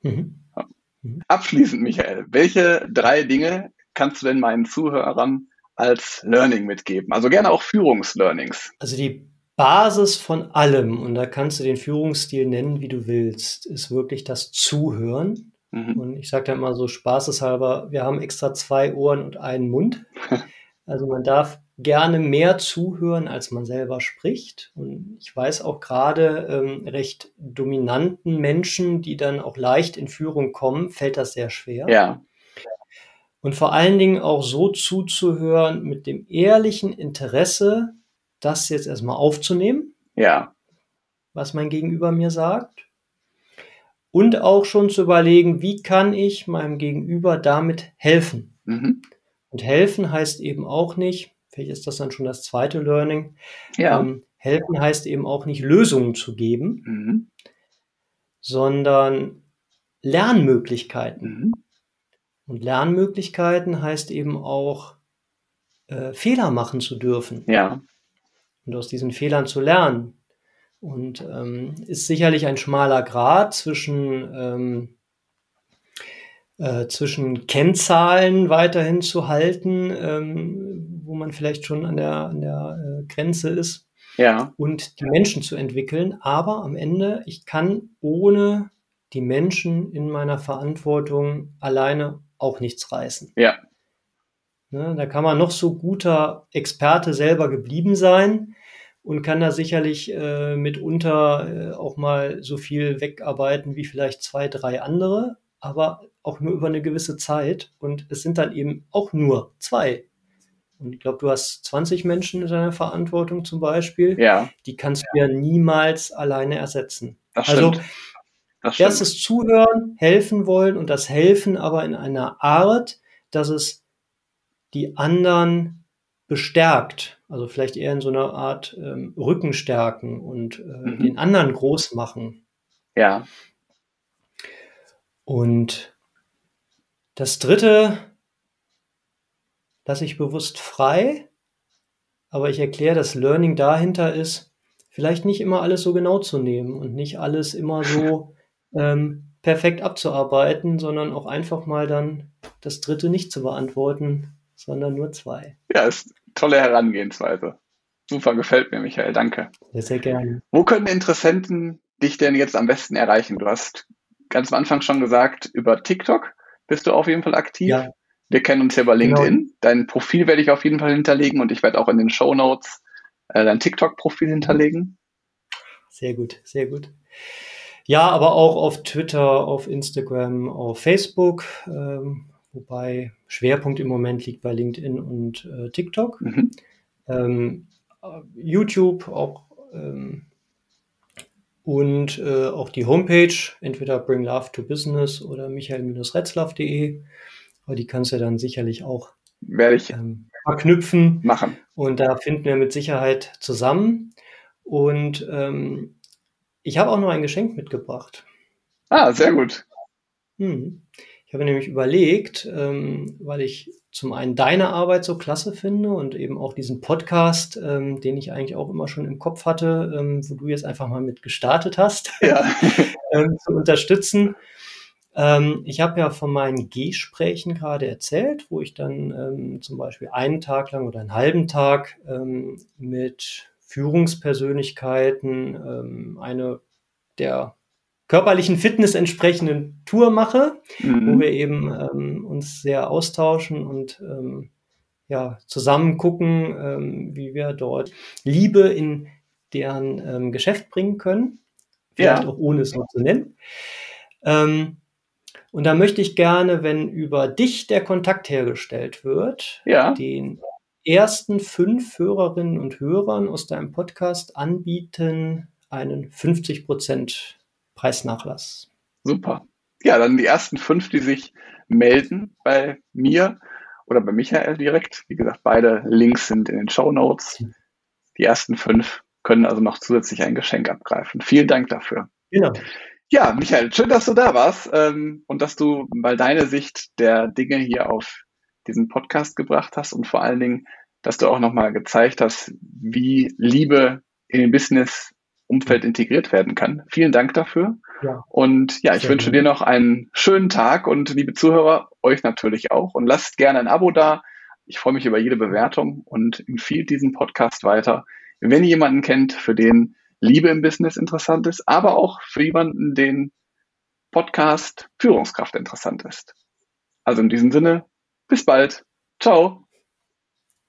Mhm. Ja. Mhm. Abschließend, Michael, welche drei Dinge kannst du denn meinen Zuhörern als Learning mitgeben? Also gerne auch Führungslearnings.
Also die Basis von allem, und da kannst du den Führungsstil nennen, wie du willst, ist wirklich das Zuhören. Mhm. Und ich sage da immer so spaßeshalber, wir haben extra zwei Ohren und einen Mund. Also man darf gerne mehr zuhören, als man selber spricht. Und ich weiß auch gerade ähm, recht dominanten Menschen, die dann auch leicht in Führung kommen, fällt das sehr schwer.
Ja.
Und vor allen Dingen auch so zuzuhören mit dem ehrlichen Interesse, das jetzt erstmal aufzunehmen.
Ja.
Was mein Gegenüber mir sagt. Und auch schon zu überlegen, wie kann ich meinem Gegenüber damit helfen? Mhm. Und helfen heißt eben auch nicht, vielleicht ist das dann schon das zweite Learning, ja. ähm, helfen heißt eben auch nicht Lösungen zu geben, mhm. sondern Lernmöglichkeiten. Mhm. Und Lernmöglichkeiten heißt eben auch äh, Fehler machen zu dürfen.
Ja
und aus diesen Fehlern zu lernen. Und ähm, ist sicherlich ein schmaler Grad zwischen, ähm, äh, zwischen Kennzahlen weiterhin zu halten, ähm, wo man vielleicht schon an der, an der äh, Grenze ist,
ja.
und die Menschen zu entwickeln. Aber am Ende, ich kann ohne die Menschen in meiner Verantwortung alleine auch nichts reißen.
Ja.
Ne, da kann man noch so guter Experte selber geblieben sein und kann da sicherlich äh, mitunter äh, auch mal so viel wegarbeiten wie vielleicht zwei, drei andere, aber auch nur über eine gewisse Zeit. Und es sind dann eben auch nur zwei. Und ich glaube, du hast 20 Menschen in deiner Verantwortung zum Beispiel.
Ja.
Die kannst du ja niemals alleine ersetzen.
Das also
stimmt. Das erstes Zuhören, helfen wollen und das Helfen aber in einer Art, dass es die anderen bestärkt. Also vielleicht eher in so einer Art ähm, Rücken stärken und äh, mhm. den anderen groß machen.
Ja.
Und das dritte lasse ich bewusst frei, aber ich erkläre, das Learning dahinter ist, vielleicht nicht immer alles so genau zu nehmen und nicht alles immer so ähm, perfekt abzuarbeiten, sondern auch einfach mal dann das dritte nicht zu beantworten, sondern nur zwei.
Ja, ist tolle Herangehensweise. Super, gefällt mir, Michael, danke.
Sehr, sehr gerne.
Wo können Interessenten dich denn jetzt am besten erreichen? Du hast ganz am Anfang schon gesagt, über TikTok bist du auf jeden Fall aktiv. Ja. Wir kennen uns ja über genau. LinkedIn. Genau. Dein Profil werde ich auf jeden Fall hinterlegen und ich werde auch in den Show Notes äh, dein TikTok-Profil hinterlegen.
Sehr gut, sehr gut. Ja, aber auch auf Twitter, auf Instagram, auf Facebook. Ähm, wobei Schwerpunkt im Moment liegt bei LinkedIn und äh, TikTok. Mhm. Ähm, YouTube auch ähm, und äh, auch die Homepage, entweder Bring Love to Business oder michael-retzlaff.de. Aber die kannst du dann sicherlich auch
Werde ich ähm,
verknüpfen.
Machen.
Und da finden wir mit Sicherheit zusammen. Und ähm, ich habe auch noch ein Geschenk mitgebracht.
Ah, sehr gut.
Hm. Ich habe nämlich überlegt, ähm, weil ich zum einen deine Arbeit so klasse finde und eben auch diesen Podcast, ähm, den ich eigentlich auch immer schon im Kopf hatte, ähm, wo du jetzt einfach mal mit gestartet hast,
ja.
ähm, zu unterstützen. Ähm, ich habe ja von meinen Gesprächen gerade erzählt, wo ich dann ähm, zum Beispiel einen Tag lang oder einen halben Tag ähm, mit Führungspersönlichkeiten ähm, eine der körperlichen Fitness entsprechenden Tour mache, mhm. wo wir eben ähm, uns sehr austauschen und ähm, ja, zusammen gucken, ähm, wie wir dort Liebe in deren ähm, Geschäft bringen können. Vielleicht ja. auch ohne es noch zu nennen. Ähm, Und da möchte ich gerne, wenn über dich der Kontakt hergestellt wird, ja. den ersten fünf Hörerinnen und Hörern aus deinem Podcast anbieten einen 50% Preisnachlass.
Super. Ja, dann die ersten fünf, die sich melden bei mir oder bei Michael direkt. Wie gesagt, beide Links sind in den Show Notes. Die ersten fünf können also noch zusätzlich ein Geschenk abgreifen. Vielen Dank dafür. Genau. Ja, Michael, schön, dass du da warst ähm, und dass du mal deine Sicht der Dinge hier auf diesen Podcast gebracht hast und vor allen Dingen, dass du auch nochmal gezeigt hast, wie Liebe in den Business-Umfeld integriert werden kann. Vielen Dank dafür. Ja. Und ja, ich Sehr wünsche gut. dir noch einen schönen Tag und liebe Zuhörer, euch natürlich auch. Und lasst gerne ein Abo da. Ich freue mich über jede Bewertung und empfiehlt diesen Podcast weiter. Wenn ihr jemanden kennt, für den Liebe im Business interessant ist, aber auch für jemanden, den Podcast Führungskraft interessant ist. Also in diesem Sinne, bis bald. Ciao.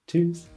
Tschüss.